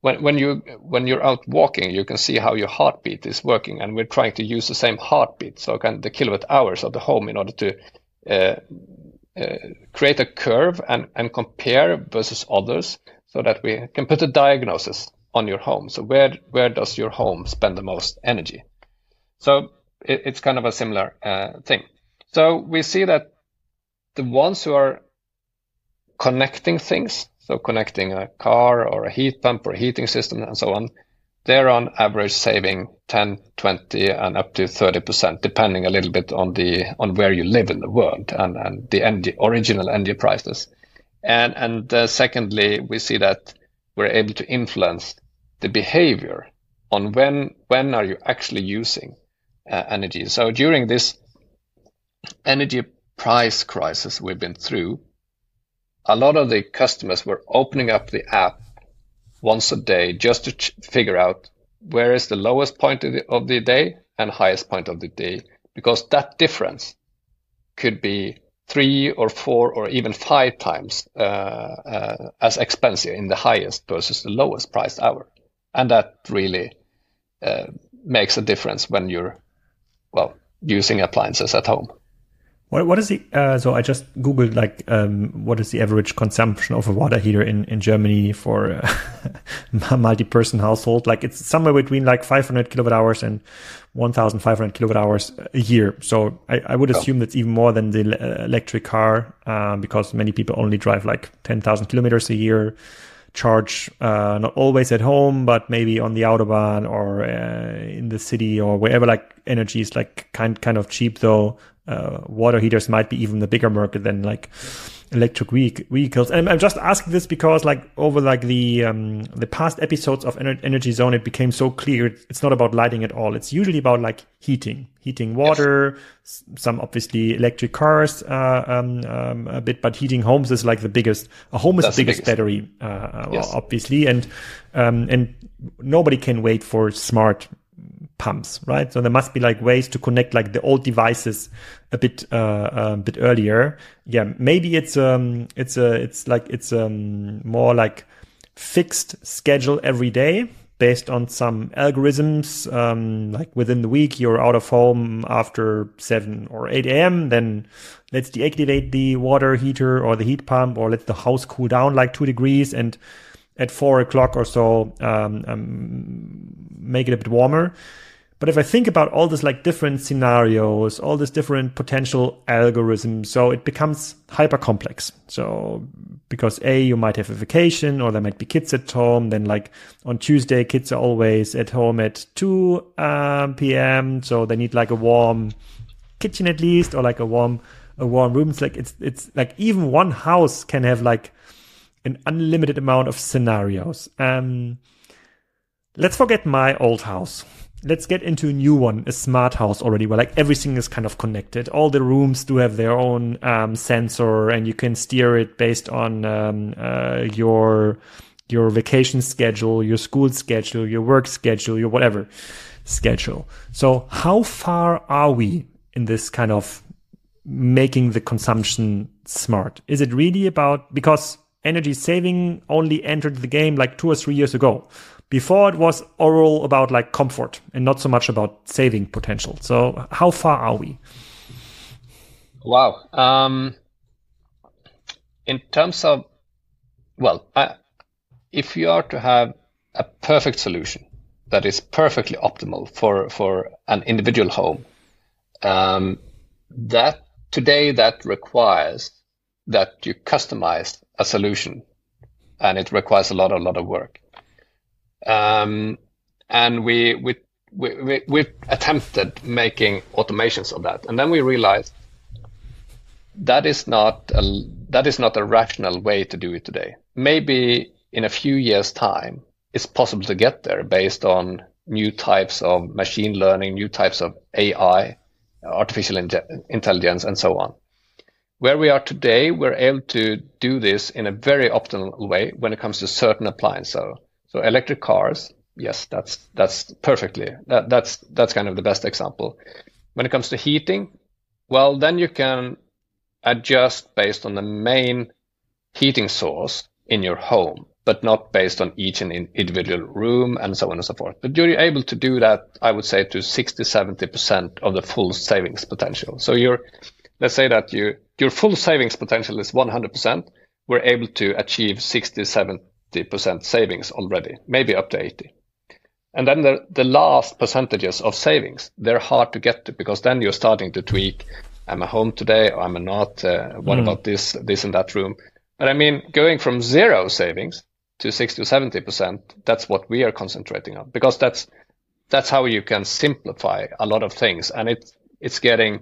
when when you when you're out walking, you can see how your heartbeat is working, and we're trying to use the same heartbeat, so of the kilowatt hours of the home, in order to uh, uh, create a curve and and compare versus others, so that we can put a diagnosis on your home. So where where does your home spend the most energy? So it, it's kind of a similar uh, thing. So we see that the ones who are connecting things, so connecting a car or a heat pump or a heating system and so on, they're on average saving 10, 20 and up to 30%, depending a little bit on the on where you live in the world and, and the energy, original energy prices. And, and uh, secondly, we see that we're able to influence the behavior on when when are you actually using uh, energy. So during this energy price crisis we've been through, a lot of the customers were opening up the app once a day just to ch- figure out where is the lowest point of the, of the day and highest point of the day, because that difference could be three or four or even five times uh, uh, as expensive in the highest versus the lowest priced hour and that really uh, makes a difference when you're well using appliances at home. What what is the uh, so I just googled like um, what is the average consumption of a water heater in in Germany for a multi-person household? Like it's somewhere between like 500 kilowatt hours and 1,500 kilowatt hours a year. So I, I would oh. assume oh. that's even more than the uh, electric car uh, because many people only drive like 10,000 kilometers a year. Charge uh, not always at home, but maybe on the autobahn or uh, in the city or wherever. Like energy is like kind kind of cheap though uh, water heaters might be even the bigger market than like electric vehicles. And I'm just asking this because like over like the um, the past episodes of Energy Zone, it became so clear it's not about lighting at all. It's usually about like heating, heating water, yes. some obviously electric cars uh, um, um, a bit, but heating homes is like the biggest. A home is That's the biggest, biggest. battery, uh, uh, yes. obviously, and um, and nobody can wait for smart pumps, right? So there must be like ways to connect like the old devices a bit uh, a bit earlier. Yeah, maybe it's um it's a it's like it's um more like fixed schedule every day based on some algorithms. Um, like within the week, you're out of home after 7 or 8 a.m. Then let's deactivate the water heater or the heat pump or let the house cool down like two degrees. And at four o'clock or so, um, um, make it a bit warmer. But if I think about all these like different scenarios, all these different potential algorithms, so it becomes hyper complex. So because A, you might have a vacation or there might be kids at home. Then like on Tuesday, kids are always at home at 2 um, p.m. So they need like a warm kitchen at least or like a warm, a warm room. It's like, it's, it's like even one house can have like an unlimited amount of scenarios. Um, let's forget my old house let's get into a new one, a smart house already, where like everything is kind of connected. All the rooms do have their own um, sensor, and you can steer it based on um, uh, your your vacation schedule, your school schedule, your work schedule, your whatever schedule. So, how far are we in this kind of making the consumption smart? Is it really about because energy saving only entered the game like two or three years ago? Before it was all about like comfort and not so much about saving potential. So how far are we? Wow. Um, in terms of, well, I, if you are to have a perfect solution that is perfectly optimal for, for an individual home, um, that today that requires that you customize a solution and it requires a lot, a lot of work. Um, and we, we, we, we, attempted making automations of that. And then we realized that is not a, that is not a rational way to do it today. Maybe in a few years time, it's possible to get there based on new types of machine learning, new types of AI, artificial in- intelligence, and so on. Where we are today, we're able to do this in a very optimal way when it comes to certain appliances. So so electric cars, yes, that's that's perfectly that, that's that's kind of the best example. When it comes to heating, well, then you can adjust based on the main heating source in your home, but not based on each and individual room and so on and so forth. But you're able to do that, I would say, to 60, 70% of the full savings potential. So you're, let's say that you, your full savings potential is 100%. We're able to achieve 60, 70 percent savings already, maybe up to 80. And then the, the last percentages of savings, they're hard to get to because then you're starting to tweak. I'm I home today or am I not? Uh, what mm. about this, this and that room? But I mean, going from zero savings to 60 to 70%, that's what we are concentrating on because that's, that's how you can simplify a lot of things. And it's, it's getting,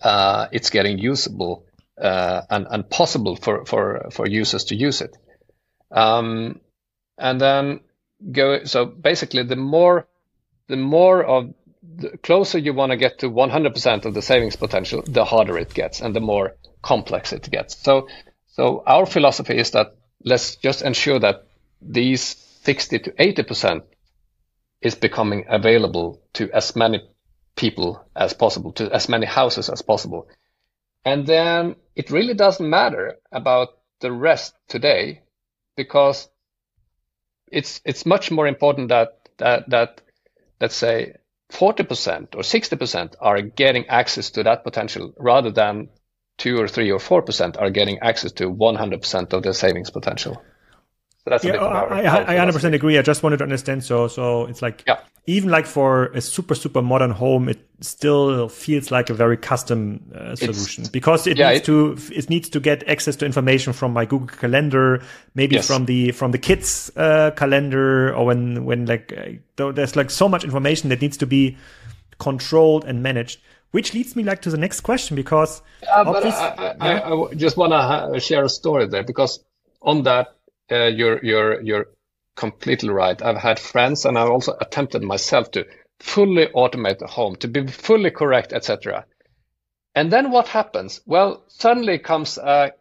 uh, it's getting usable, uh, and, and possible for, for, for users to use it. Um, and then go. So basically, the more the more of the closer you want to get to 100% of the savings potential, the harder it gets and the more complex it gets. So, so our philosophy is that let's just ensure that these 60 to 80% is becoming available to as many people as possible, to as many houses as possible. And then it really doesn't matter about the rest today because it's it's much more important that that that let's say 40% or 60% are getting access to that potential rather than 2 or 3 or 4% are getting access to 100% of the savings potential. So that's yeah, I, I, I 100% agree. I just wanted to understand. So, so it's like, yeah. Even like for a super, super modern home, it still feels like a very custom uh, solution it's, because it yeah, needs it, to, it needs to get access to information from my Google Calendar, maybe yes. from the, from the kids, uh, calendar or when, when like, uh, there's like so much information that needs to be controlled and managed. Which leads me like to the next question because yeah, but I, I, I, just want to share a story there because on that uh, you're you're you're completely right. I've had friends, and I've also attempted myself to fully automate the home to be fully correct, etc. And then what happens? Well, suddenly comes a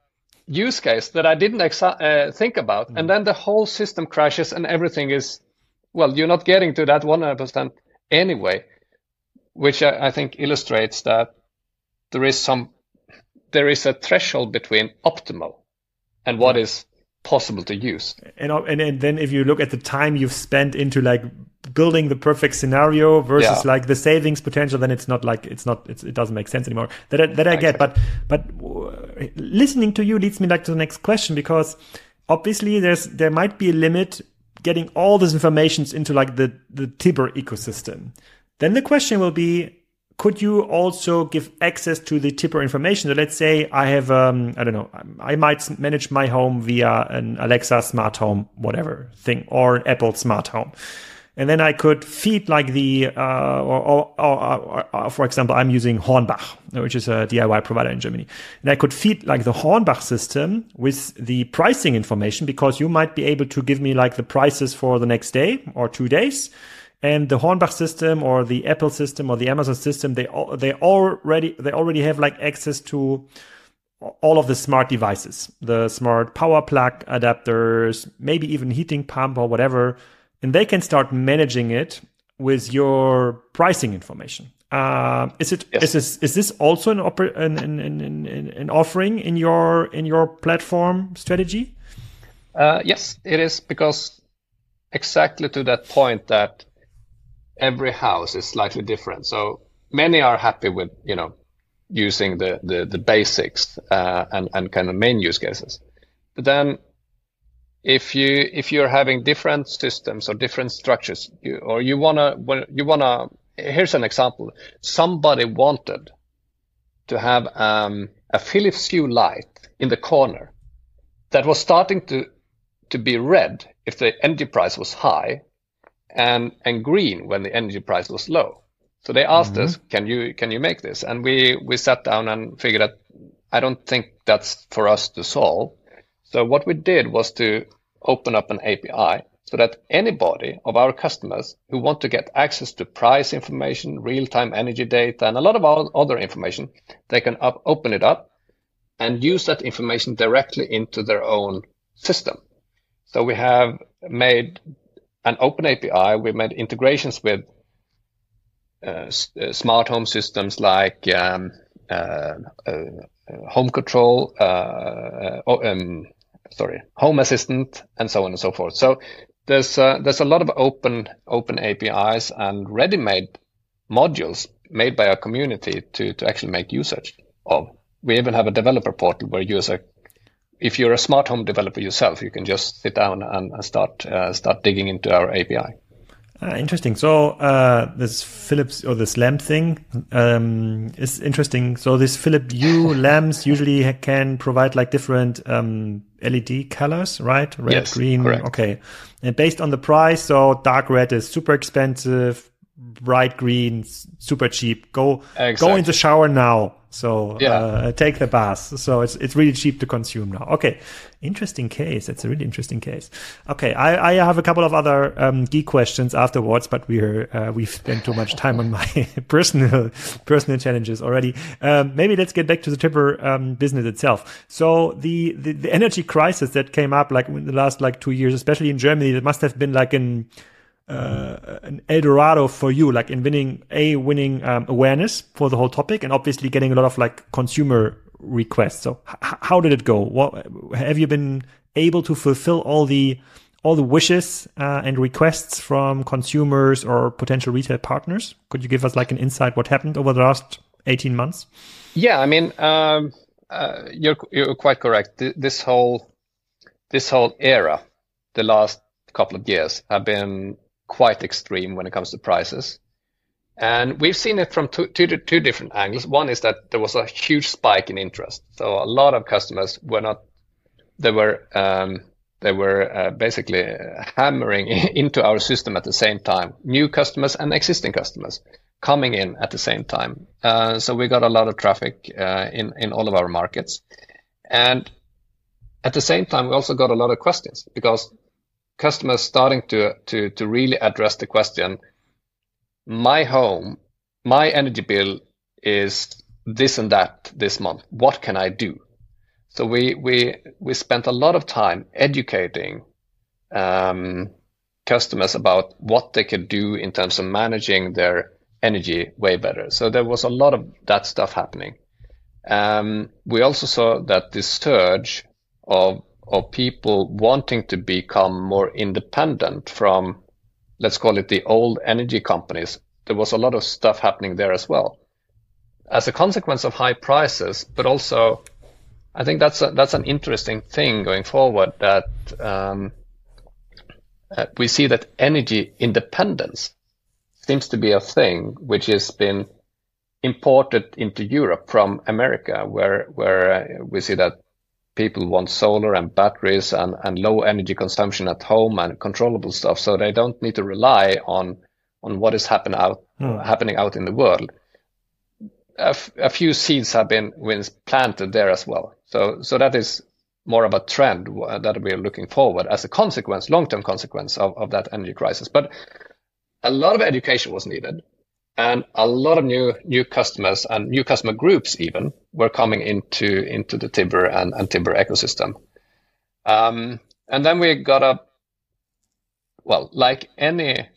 use case that I didn't exa- uh, think about, mm. and then the whole system crashes, and everything is well, you're not getting to that 100% anyway, which I, I think illustrates that there is some there is a threshold between optimal and what is possible to use. And, and and then if you look at the time you've spent into like building the perfect scenario versus yeah. like the savings potential, then it's not like it's not it's, it doesn't make sense anymore. That I, that I get, but but uh, listening to you leads me like to the next question because obviously there's there might be a limit getting all these informations into like the the Tibber ecosystem. Then the question will be could you also give access to the Tibber information? So let's say I have, um, I don't know, I might manage my home via an Alexa smart home, whatever thing, or Apple smart home. And then I could feed like the, uh, or, or, or, or, for example, I'm using Hornbach, which is a DIY provider in Germany. And I could feed like the Hornbach system with the pricing information because you might be able to give me like the prices for the next day or two days and the Hornbach system or the Apple system or the Amazon system, they they already they already have like access to all of the smart devices, the smart power plug adapters, maybe even heating pump or whatever, and they can start managing it with your pricing information. Uh, is it yes. is this is this also an, oper- an, an, an, an, offering in your in your platform strategy? Uh, yes, it is because exactly to that point that every house is slightly different. So many are happy with, you know, using the, the, the basics uh, and, and kind of main use cases. But then if you if you're having different systems or different structures you, or you want to you want to here's an example somebody wanted to have um, a philips hue light in the corner that was starting to to be red if the energy price was high and and green when the energy price was low. So they asked mm-hmm. us, "Can you can you make this?" And we we sat down and figured that I don't think that's for us to solve. So what we did was to open up an API so that anybody of our customers who want to get access to price information, real-time energy data, and a lot of other information, they can up, open it up and use that information directly into their own system. So we have made an open API. We made integrations with uh, uh, smart home systems like um, uh, uh home control, uh, uh, oh, um, sorry, home assistant, and so on and so forth. So there's there's a lot of open open APIs and ready-made modules made by our community to to actually make usage of. We even have a developer portal where user if you're a smart home developer yourself, you can just sit down and, start uh, start digging into our API. Uh, interesting. So uh, this Philips or this lamp thing um, is interesting. So this Philips Hue lamps usually can provide like different um, LED colors, right? Red, yes, green. Correct. Okay. And based on the price, so dark red is super expensive, bright green, super cheap. Go exactly. go in the shower now. So yeah. uh, take the bath. So it's it's really cheap to consume now. Okay, interesting case. That's a really interesting case. Okay, I, I have a couple of other um, geek questions afterwards, but we're uh, we've spent too much time on my personal personal challenges already. Um, maybe let's get back to the Tibber um, business itself. So the, the the energy crisis that came up like in the last like two years, especially in Germany, that must have been like an uh, an Eldorado for you, like in winning a winning um, awareness for the whole topic, and obviously getting a lot of like consumer requests. So h- how did it go? What have you been able to fulfill all the all the wishes uh, and requests from consumers or potential retail partners? Could you give us like an insight what happened over the last 18 months? Yeah, I mean, um, uh, you're you're quite correct. This whole this whole era, the last couple of years, have been quite extreme when it comes to prices. And we've seen it from two, two, two different angles. One is that there was a huge spike in interest. So a lot of customers were not, they were, um, they were uh, basically hammering into our system at the same time. New customers and existing customers coming in at the same time. Uh, so we got a lot of traffic uh, in in all of our markets, and at the same time we also got a lot of questions because customers starting to to to really address the question my home my energy bill is this and that this month. What can i do? So we we we spent a lot of time educating um, customers about what they could do in terms of managing their energy way better. So there was a lot of that stuff happening. Um, we also saw that this surge of of people wanting to become more independent from, let's call it the old energy companies. There was a lot of stuff happening there as well. As a consequence of high prices, but also, I think that's a, that's an interesting thing going forward. That um, uh, we see that energy independence seems to be a thing which has been imported into Europe from America, where where uh, we see that people want solar and batteries and, and low energy consumption at home and controllable stuff. So they don't need to rely on, on what is happen out, mm. happening out in the world. A, f- a few seeds have been, been planted there as well. So, so that is more of a trend that we are looking forward as a consequence, long-term consequence of, of that energy crisis. But a lot of education was needed and a lot of new new customers and new customer groups even were coming into into the Tibber and, and Tibber ecosystem. Um, and then we got a well, like any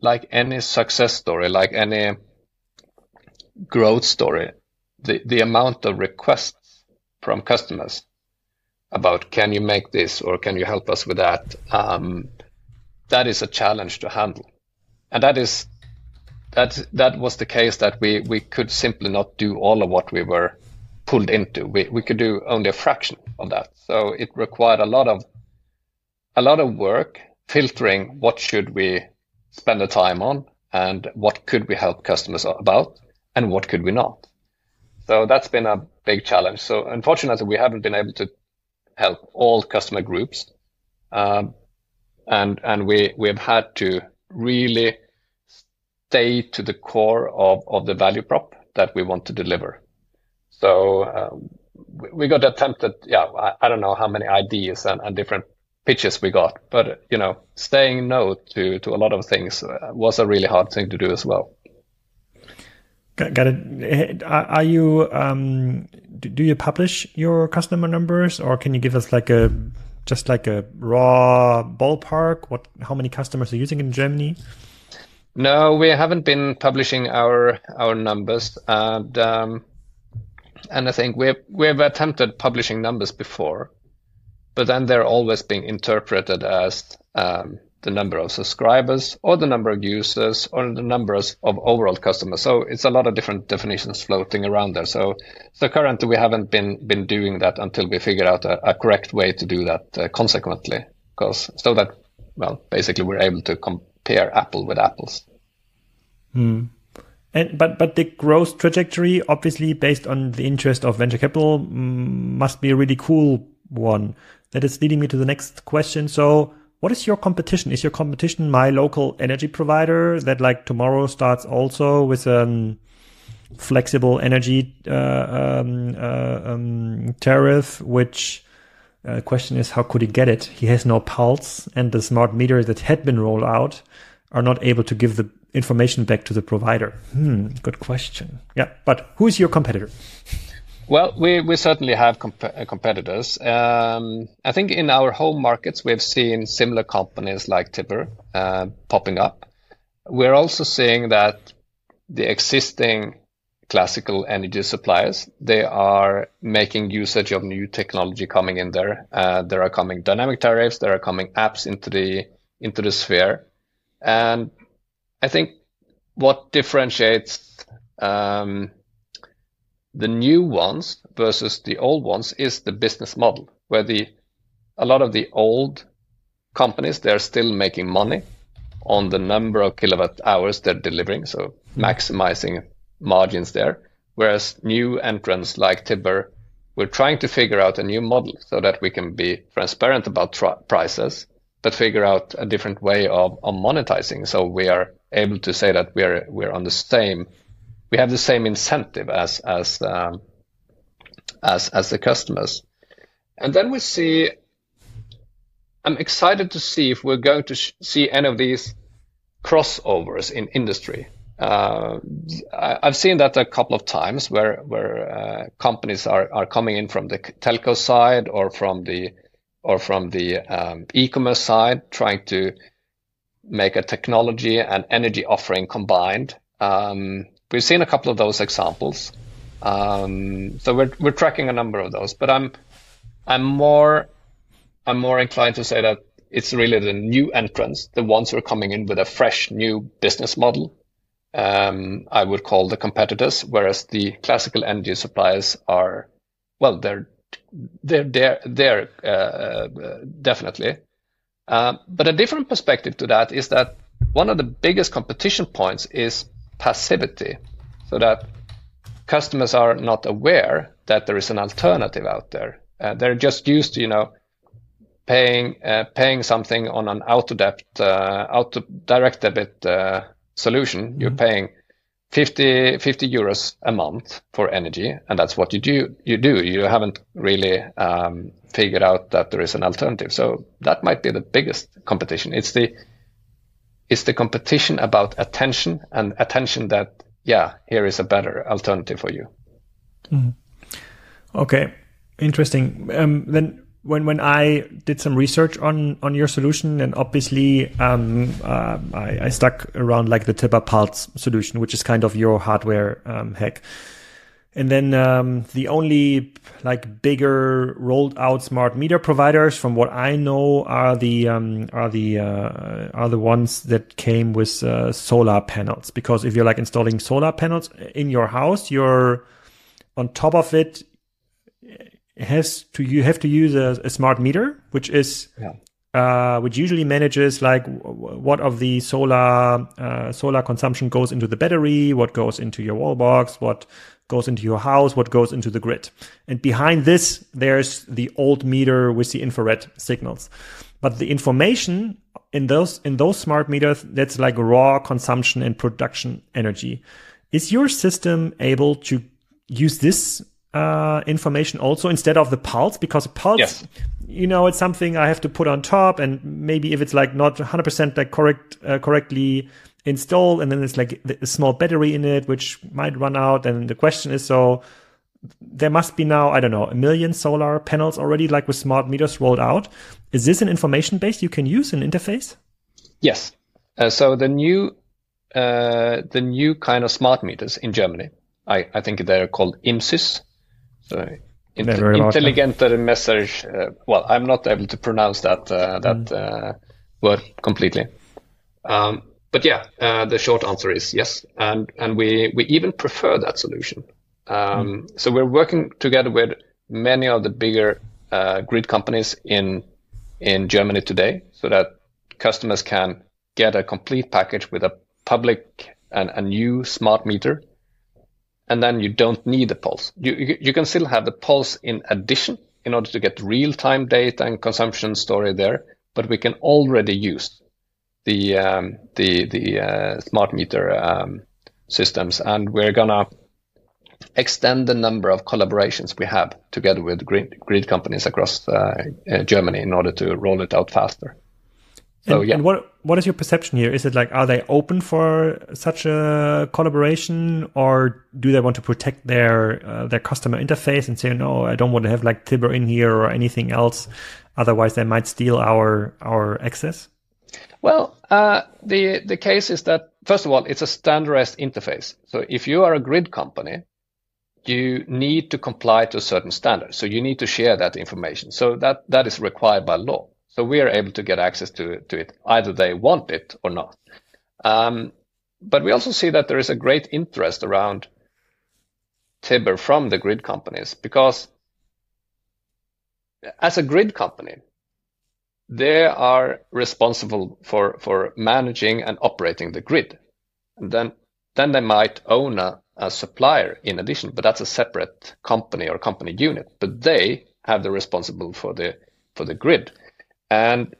like any success story, like any growth story, the, the amount of requests from customers about can you make this or can you help us with that, um, that is a challenge to handle. And that is that that was the case that we we could simply not do all of what we were pulled into. We we could do only a fraction of that. So it required a lot of a lot of work filtering what should we spend the time on and what could we help customers about and what could we not. So that's been a big challenge. So unfortunately, we haven't been able to help all customer groups, um, and and we we have had to really stay to the core of, of the value prop that we want to deliver. So um, we got attempted, yeah, I, I, don't know how many ideas and, and, different pitches we got, but you know, saying no to to a lot of things uh, was a really hard thing to do as well. Got it. Are you um, do you publish your customer numbers, or can you give us like a just like a raw ballpark? What how many customers are using in Germany? No, we haven't been publishing our our numbers, and um, and I think we've we've attempted publishing numbers before, but then they're always being interpreted as um, the number of subscribers or the number of users or the numbers of overall customers. So it's a lot of different definitions floating around there. So so currently we haven't been been doing that until we figure out a, correct way to do that uh, consequently, because so that well basically we're able to compare apple with apples. Hmm. And but but the growth trajectory, obviously based on the interest of venture capital, mm, must be a really cool one. That is leading me to the next question. So, what is your competition? Is your competition my local energy provider that like tomorrow starts also with a flexible energy uh, um, uh, um, tariff? Which uh, question is how could he get it? He has no pulse, and the smart meters that had been rolled out are not able to give the information back to the provider? Hmm, good question. Yeah, but who's your competitor? Well, we, we certainly have comp- uh, competitors. Um, I think in our home markets, we've seen similar companies like Tibber uh, popping up. We're also seeing that the existing classical energy suppliers. They are making usage of new technology coming in there. Uh, there are coming dynamic tariffs. There are coming apps into the into the sphere, and I think what differentiates um, the new ones versus the old ones is the business model, where the a lot of the old companies they're still making money on the number of kilowatt hours they're delivering, so maximizing margins there. Whereas new entrants like Tibber, we're trying to figure out a new model so that we can be transparent about prices, but figure out a different way of, of monetizing. So we are able to say that we're we're on the same, we have the same incentive as as um, as as the customers. And then we see. I'm excited to see if we're going to see any of these crossovers in industry. Uh, I've seen that a couple of times where where uh, companies are, are coming in from the telco side or from the or from the um, e-commerce side, trying to make a technology and energy offering combined. Um, we've seen a couple of those examples, um, so we're we're tracking a number of those. But I'm I'm more I'm more inclined to say that it's really the new entrants, the ones who are coming in with a fresh new business model um, I would call the competitors, whereas the classical energy suppliers are, well, they're they're there, there uh, uh, definitely. Uh, but a different perspective to that is that one of the biggest competition points is passivity, so that customers are not aware that there is an alternative out there. Uh, they're just used to, you know, paying uh, paying something on an auto debt, uh, auto direct debit solution, mm-hmm. you're paying 50, 50 euros a month for energy, and that's what you do. You do. You haven't really um, figured out that there is an alternative. So that might be the biggest competition. It's the it's the competition about attention and attention that yeah, here is a better alternative for you. Mm. Okay, interesting. Um, then when when I did some research on on your solution, and obviously um, uh, I, I, stuck around like the Tibber Pulse solution, which is kind of your hardware um, hack. And then um, the only like bigger rolled out smart meter providers, from what I know, are the um, are the uh, are the ones that came with uh, solar panels. Because if you're like installing solar panels in your house, you're on top of it has to you have to use a, a smart meter, which is yeah. uh, which usually manages like what of the solar uh, solar consumption goes into the battery, what goes into your wall box, what goes into your house, what goes into the grid. And behind this, there's the old meter with the infrared signals. But the information in those in those smart meters, that's like raw consumption and production energy. Is your system able to use this uh, information also instead of the pulse because pulse yes. you know it's something i have to put on top and maybe if it's like not 100% like correct uh, correctly installed and then it's like a small battery in it which might run out and the question is so there must be now i don't know a million solar panels already like with smart meters rolled out. Is this an information base you can use in interface? Yes. Uh, so the new uh, the new kind of smart meters in germany I, I think they're called IMSYS, so intelligenter message. Uh, well, I'm not able to pronounce that uh, that mm. uh, word completely. Um, but yeah, uh, the short answer is yes, and and we we even prefer that solution. Um, mm. So we're working together with many of the bigger uh, grid companies in in Germany today, so that customers can get a complete package with a public and a new smart meter and then you don't need the pulse. You, you can still have the pulse in addition in order to get real time data and consumption story there, but we can already use the um, the the uh, smart meter um, systems, and we're gonna extend the number of collaborations we have together with grid, grid companies across uh, uh, Germany in order to roll it out faster. So and, yeah. And what what is your perception here? Is it like are they open for such a collaboration, or do they want to protect their uh, their customer interface and say no, I don't want to have like Tibber in here or anything else, otherwise they might steal our our access? Well, uh, the the case is that first of all, it's a standardized interface. So if you are a grid company, you need to comply to a certain standard. So you need to share that information. So that that is required by law. So we are able to get access to to it either they want it or not. Um, but we also see that there is a great interest around Tibber from the grid companies because as a grid company, they are responsible for, for managing and operating the grid. And then, then they might own a, a supplier in addition, but that's a separate company or company unit. But they have the responsible for the for the grid. And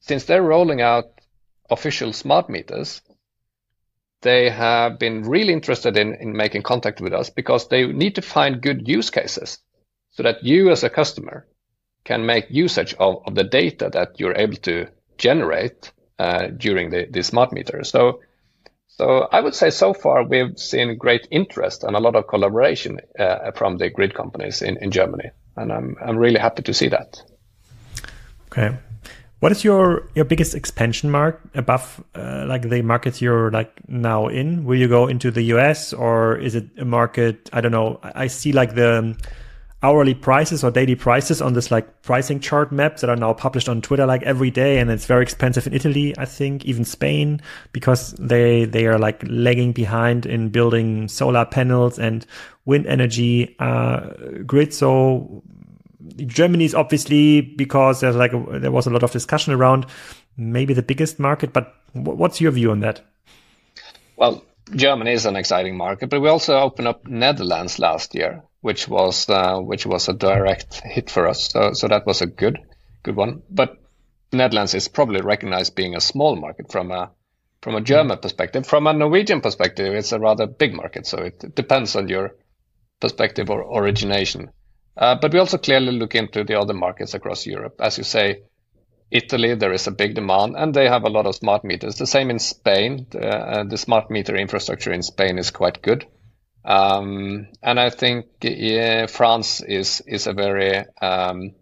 since they're rolling out official smart meters, they have been really interested in, in making contact with us because they need to find good use cases so that you as a customer can make usage of, of the data that you're able to generate uh, during the, the smart meter. So, so I would say so far we've seen great interest and a lot of collaboration uh, from the grid companies in, in Germany. And I'm, I'm really happy to see that. Okay. What is your your biggest expansion mark above uh, like the markets you're like now in? Will you go into the US or is it a market? I don't know. I see like the hourly prices or daily prices on this like pricing chart maps that are now published on Twitter like every day, and it's very expensive in Italy. I think even Spain because they they are like lagging behind in building solar panels and wind energy uh, grid. So Germany is obviously because there's like a, there was a lot of discussion around maybe the biggest market. But what's your view on that? Well, Germany is an exciting market, but we also opened up Netherlands last year, which was uh, which was a direct hit for us. So so that was a good good one. But Netherlands is probably recognized being a small market from a from a German perspective. From a Norwegian perspective, it's a rather big market. So it depends on your perspective or origination. Uh, but we also clearly look into the other markets across Europe. As you say, Italy, there is a big demand, and they have a lot of smart meters. The same in Spain. Uh, the smart meter infrastructure in Spain is quite good. Um, and I think France is is a very um,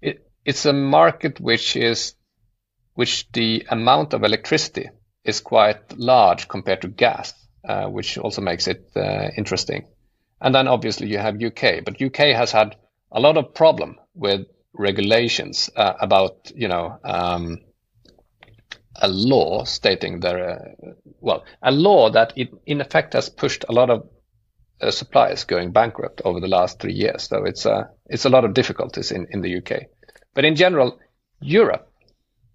it, it's a market which is which the amount of electricity is quite large compared to gas, uh, which also makes it uh, interesting. And then obviously you have UK, but UK has had a lot of problem with regulations uh, about, you know, um, a law stating there, uh, well, a law that it, in effect has pushed a lot of uh, suppliers going bankrupt over the last three years. So it's a, uh, it's a lot of difficulties in, in the UK. But in general, Europe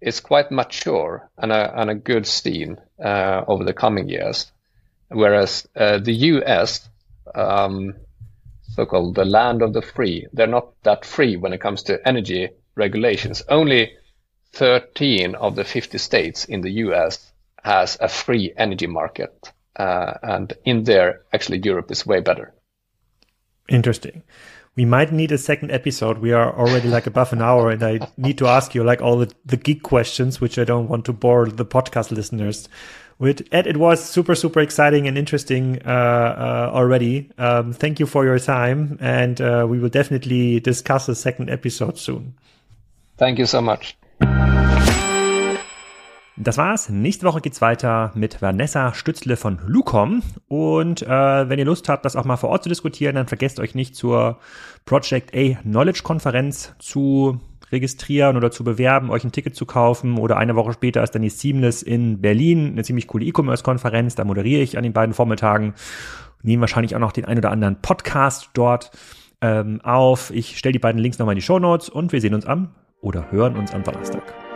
is quite mature and a, and a good scene uh, over the coming years, whereas uh, the US um, so-called the land of the free. They're not that free when it comes to energy regulations. Only 13 of the 50 states in the US has a free energy market. Uh, and in there, actually, Europe is way better. Interesting. We might need a second episode. We are already like above an hour, and I need to ask you like all the, the geek questions, which I don't want to bore the podcast listeners with Ed. It was super, super exciting and interesting uh, uh, already. Um, thank you for your time, and uh, we will definitely discuss a second episode soon. Thank you so much. Das war's. Nächste Woche geht's weiter mit Vanessa Stützle von Lucom. Und äh, wenn ihr Lust habt, das auch mal vor Ort zu diskutieren, dann vergesst euch nicht zur Project A Knowledge Konferenz zu registrieren oder zu bewerben, euch ein Ticket zu kaufen oder eine Woche später ist dann die Seamless in Berlin, eine ziemlich coole E-Commerce-Konferenz, da moderiere ich an den beiden Vormittagen, nehmen wahrscheinlich auch noch den ein oder anderen Podcast dort ähm, auf. Ich stelle die beiden Links nochmal in die Show Notes und wir sehen uns am oder hören uns am Donnerstag.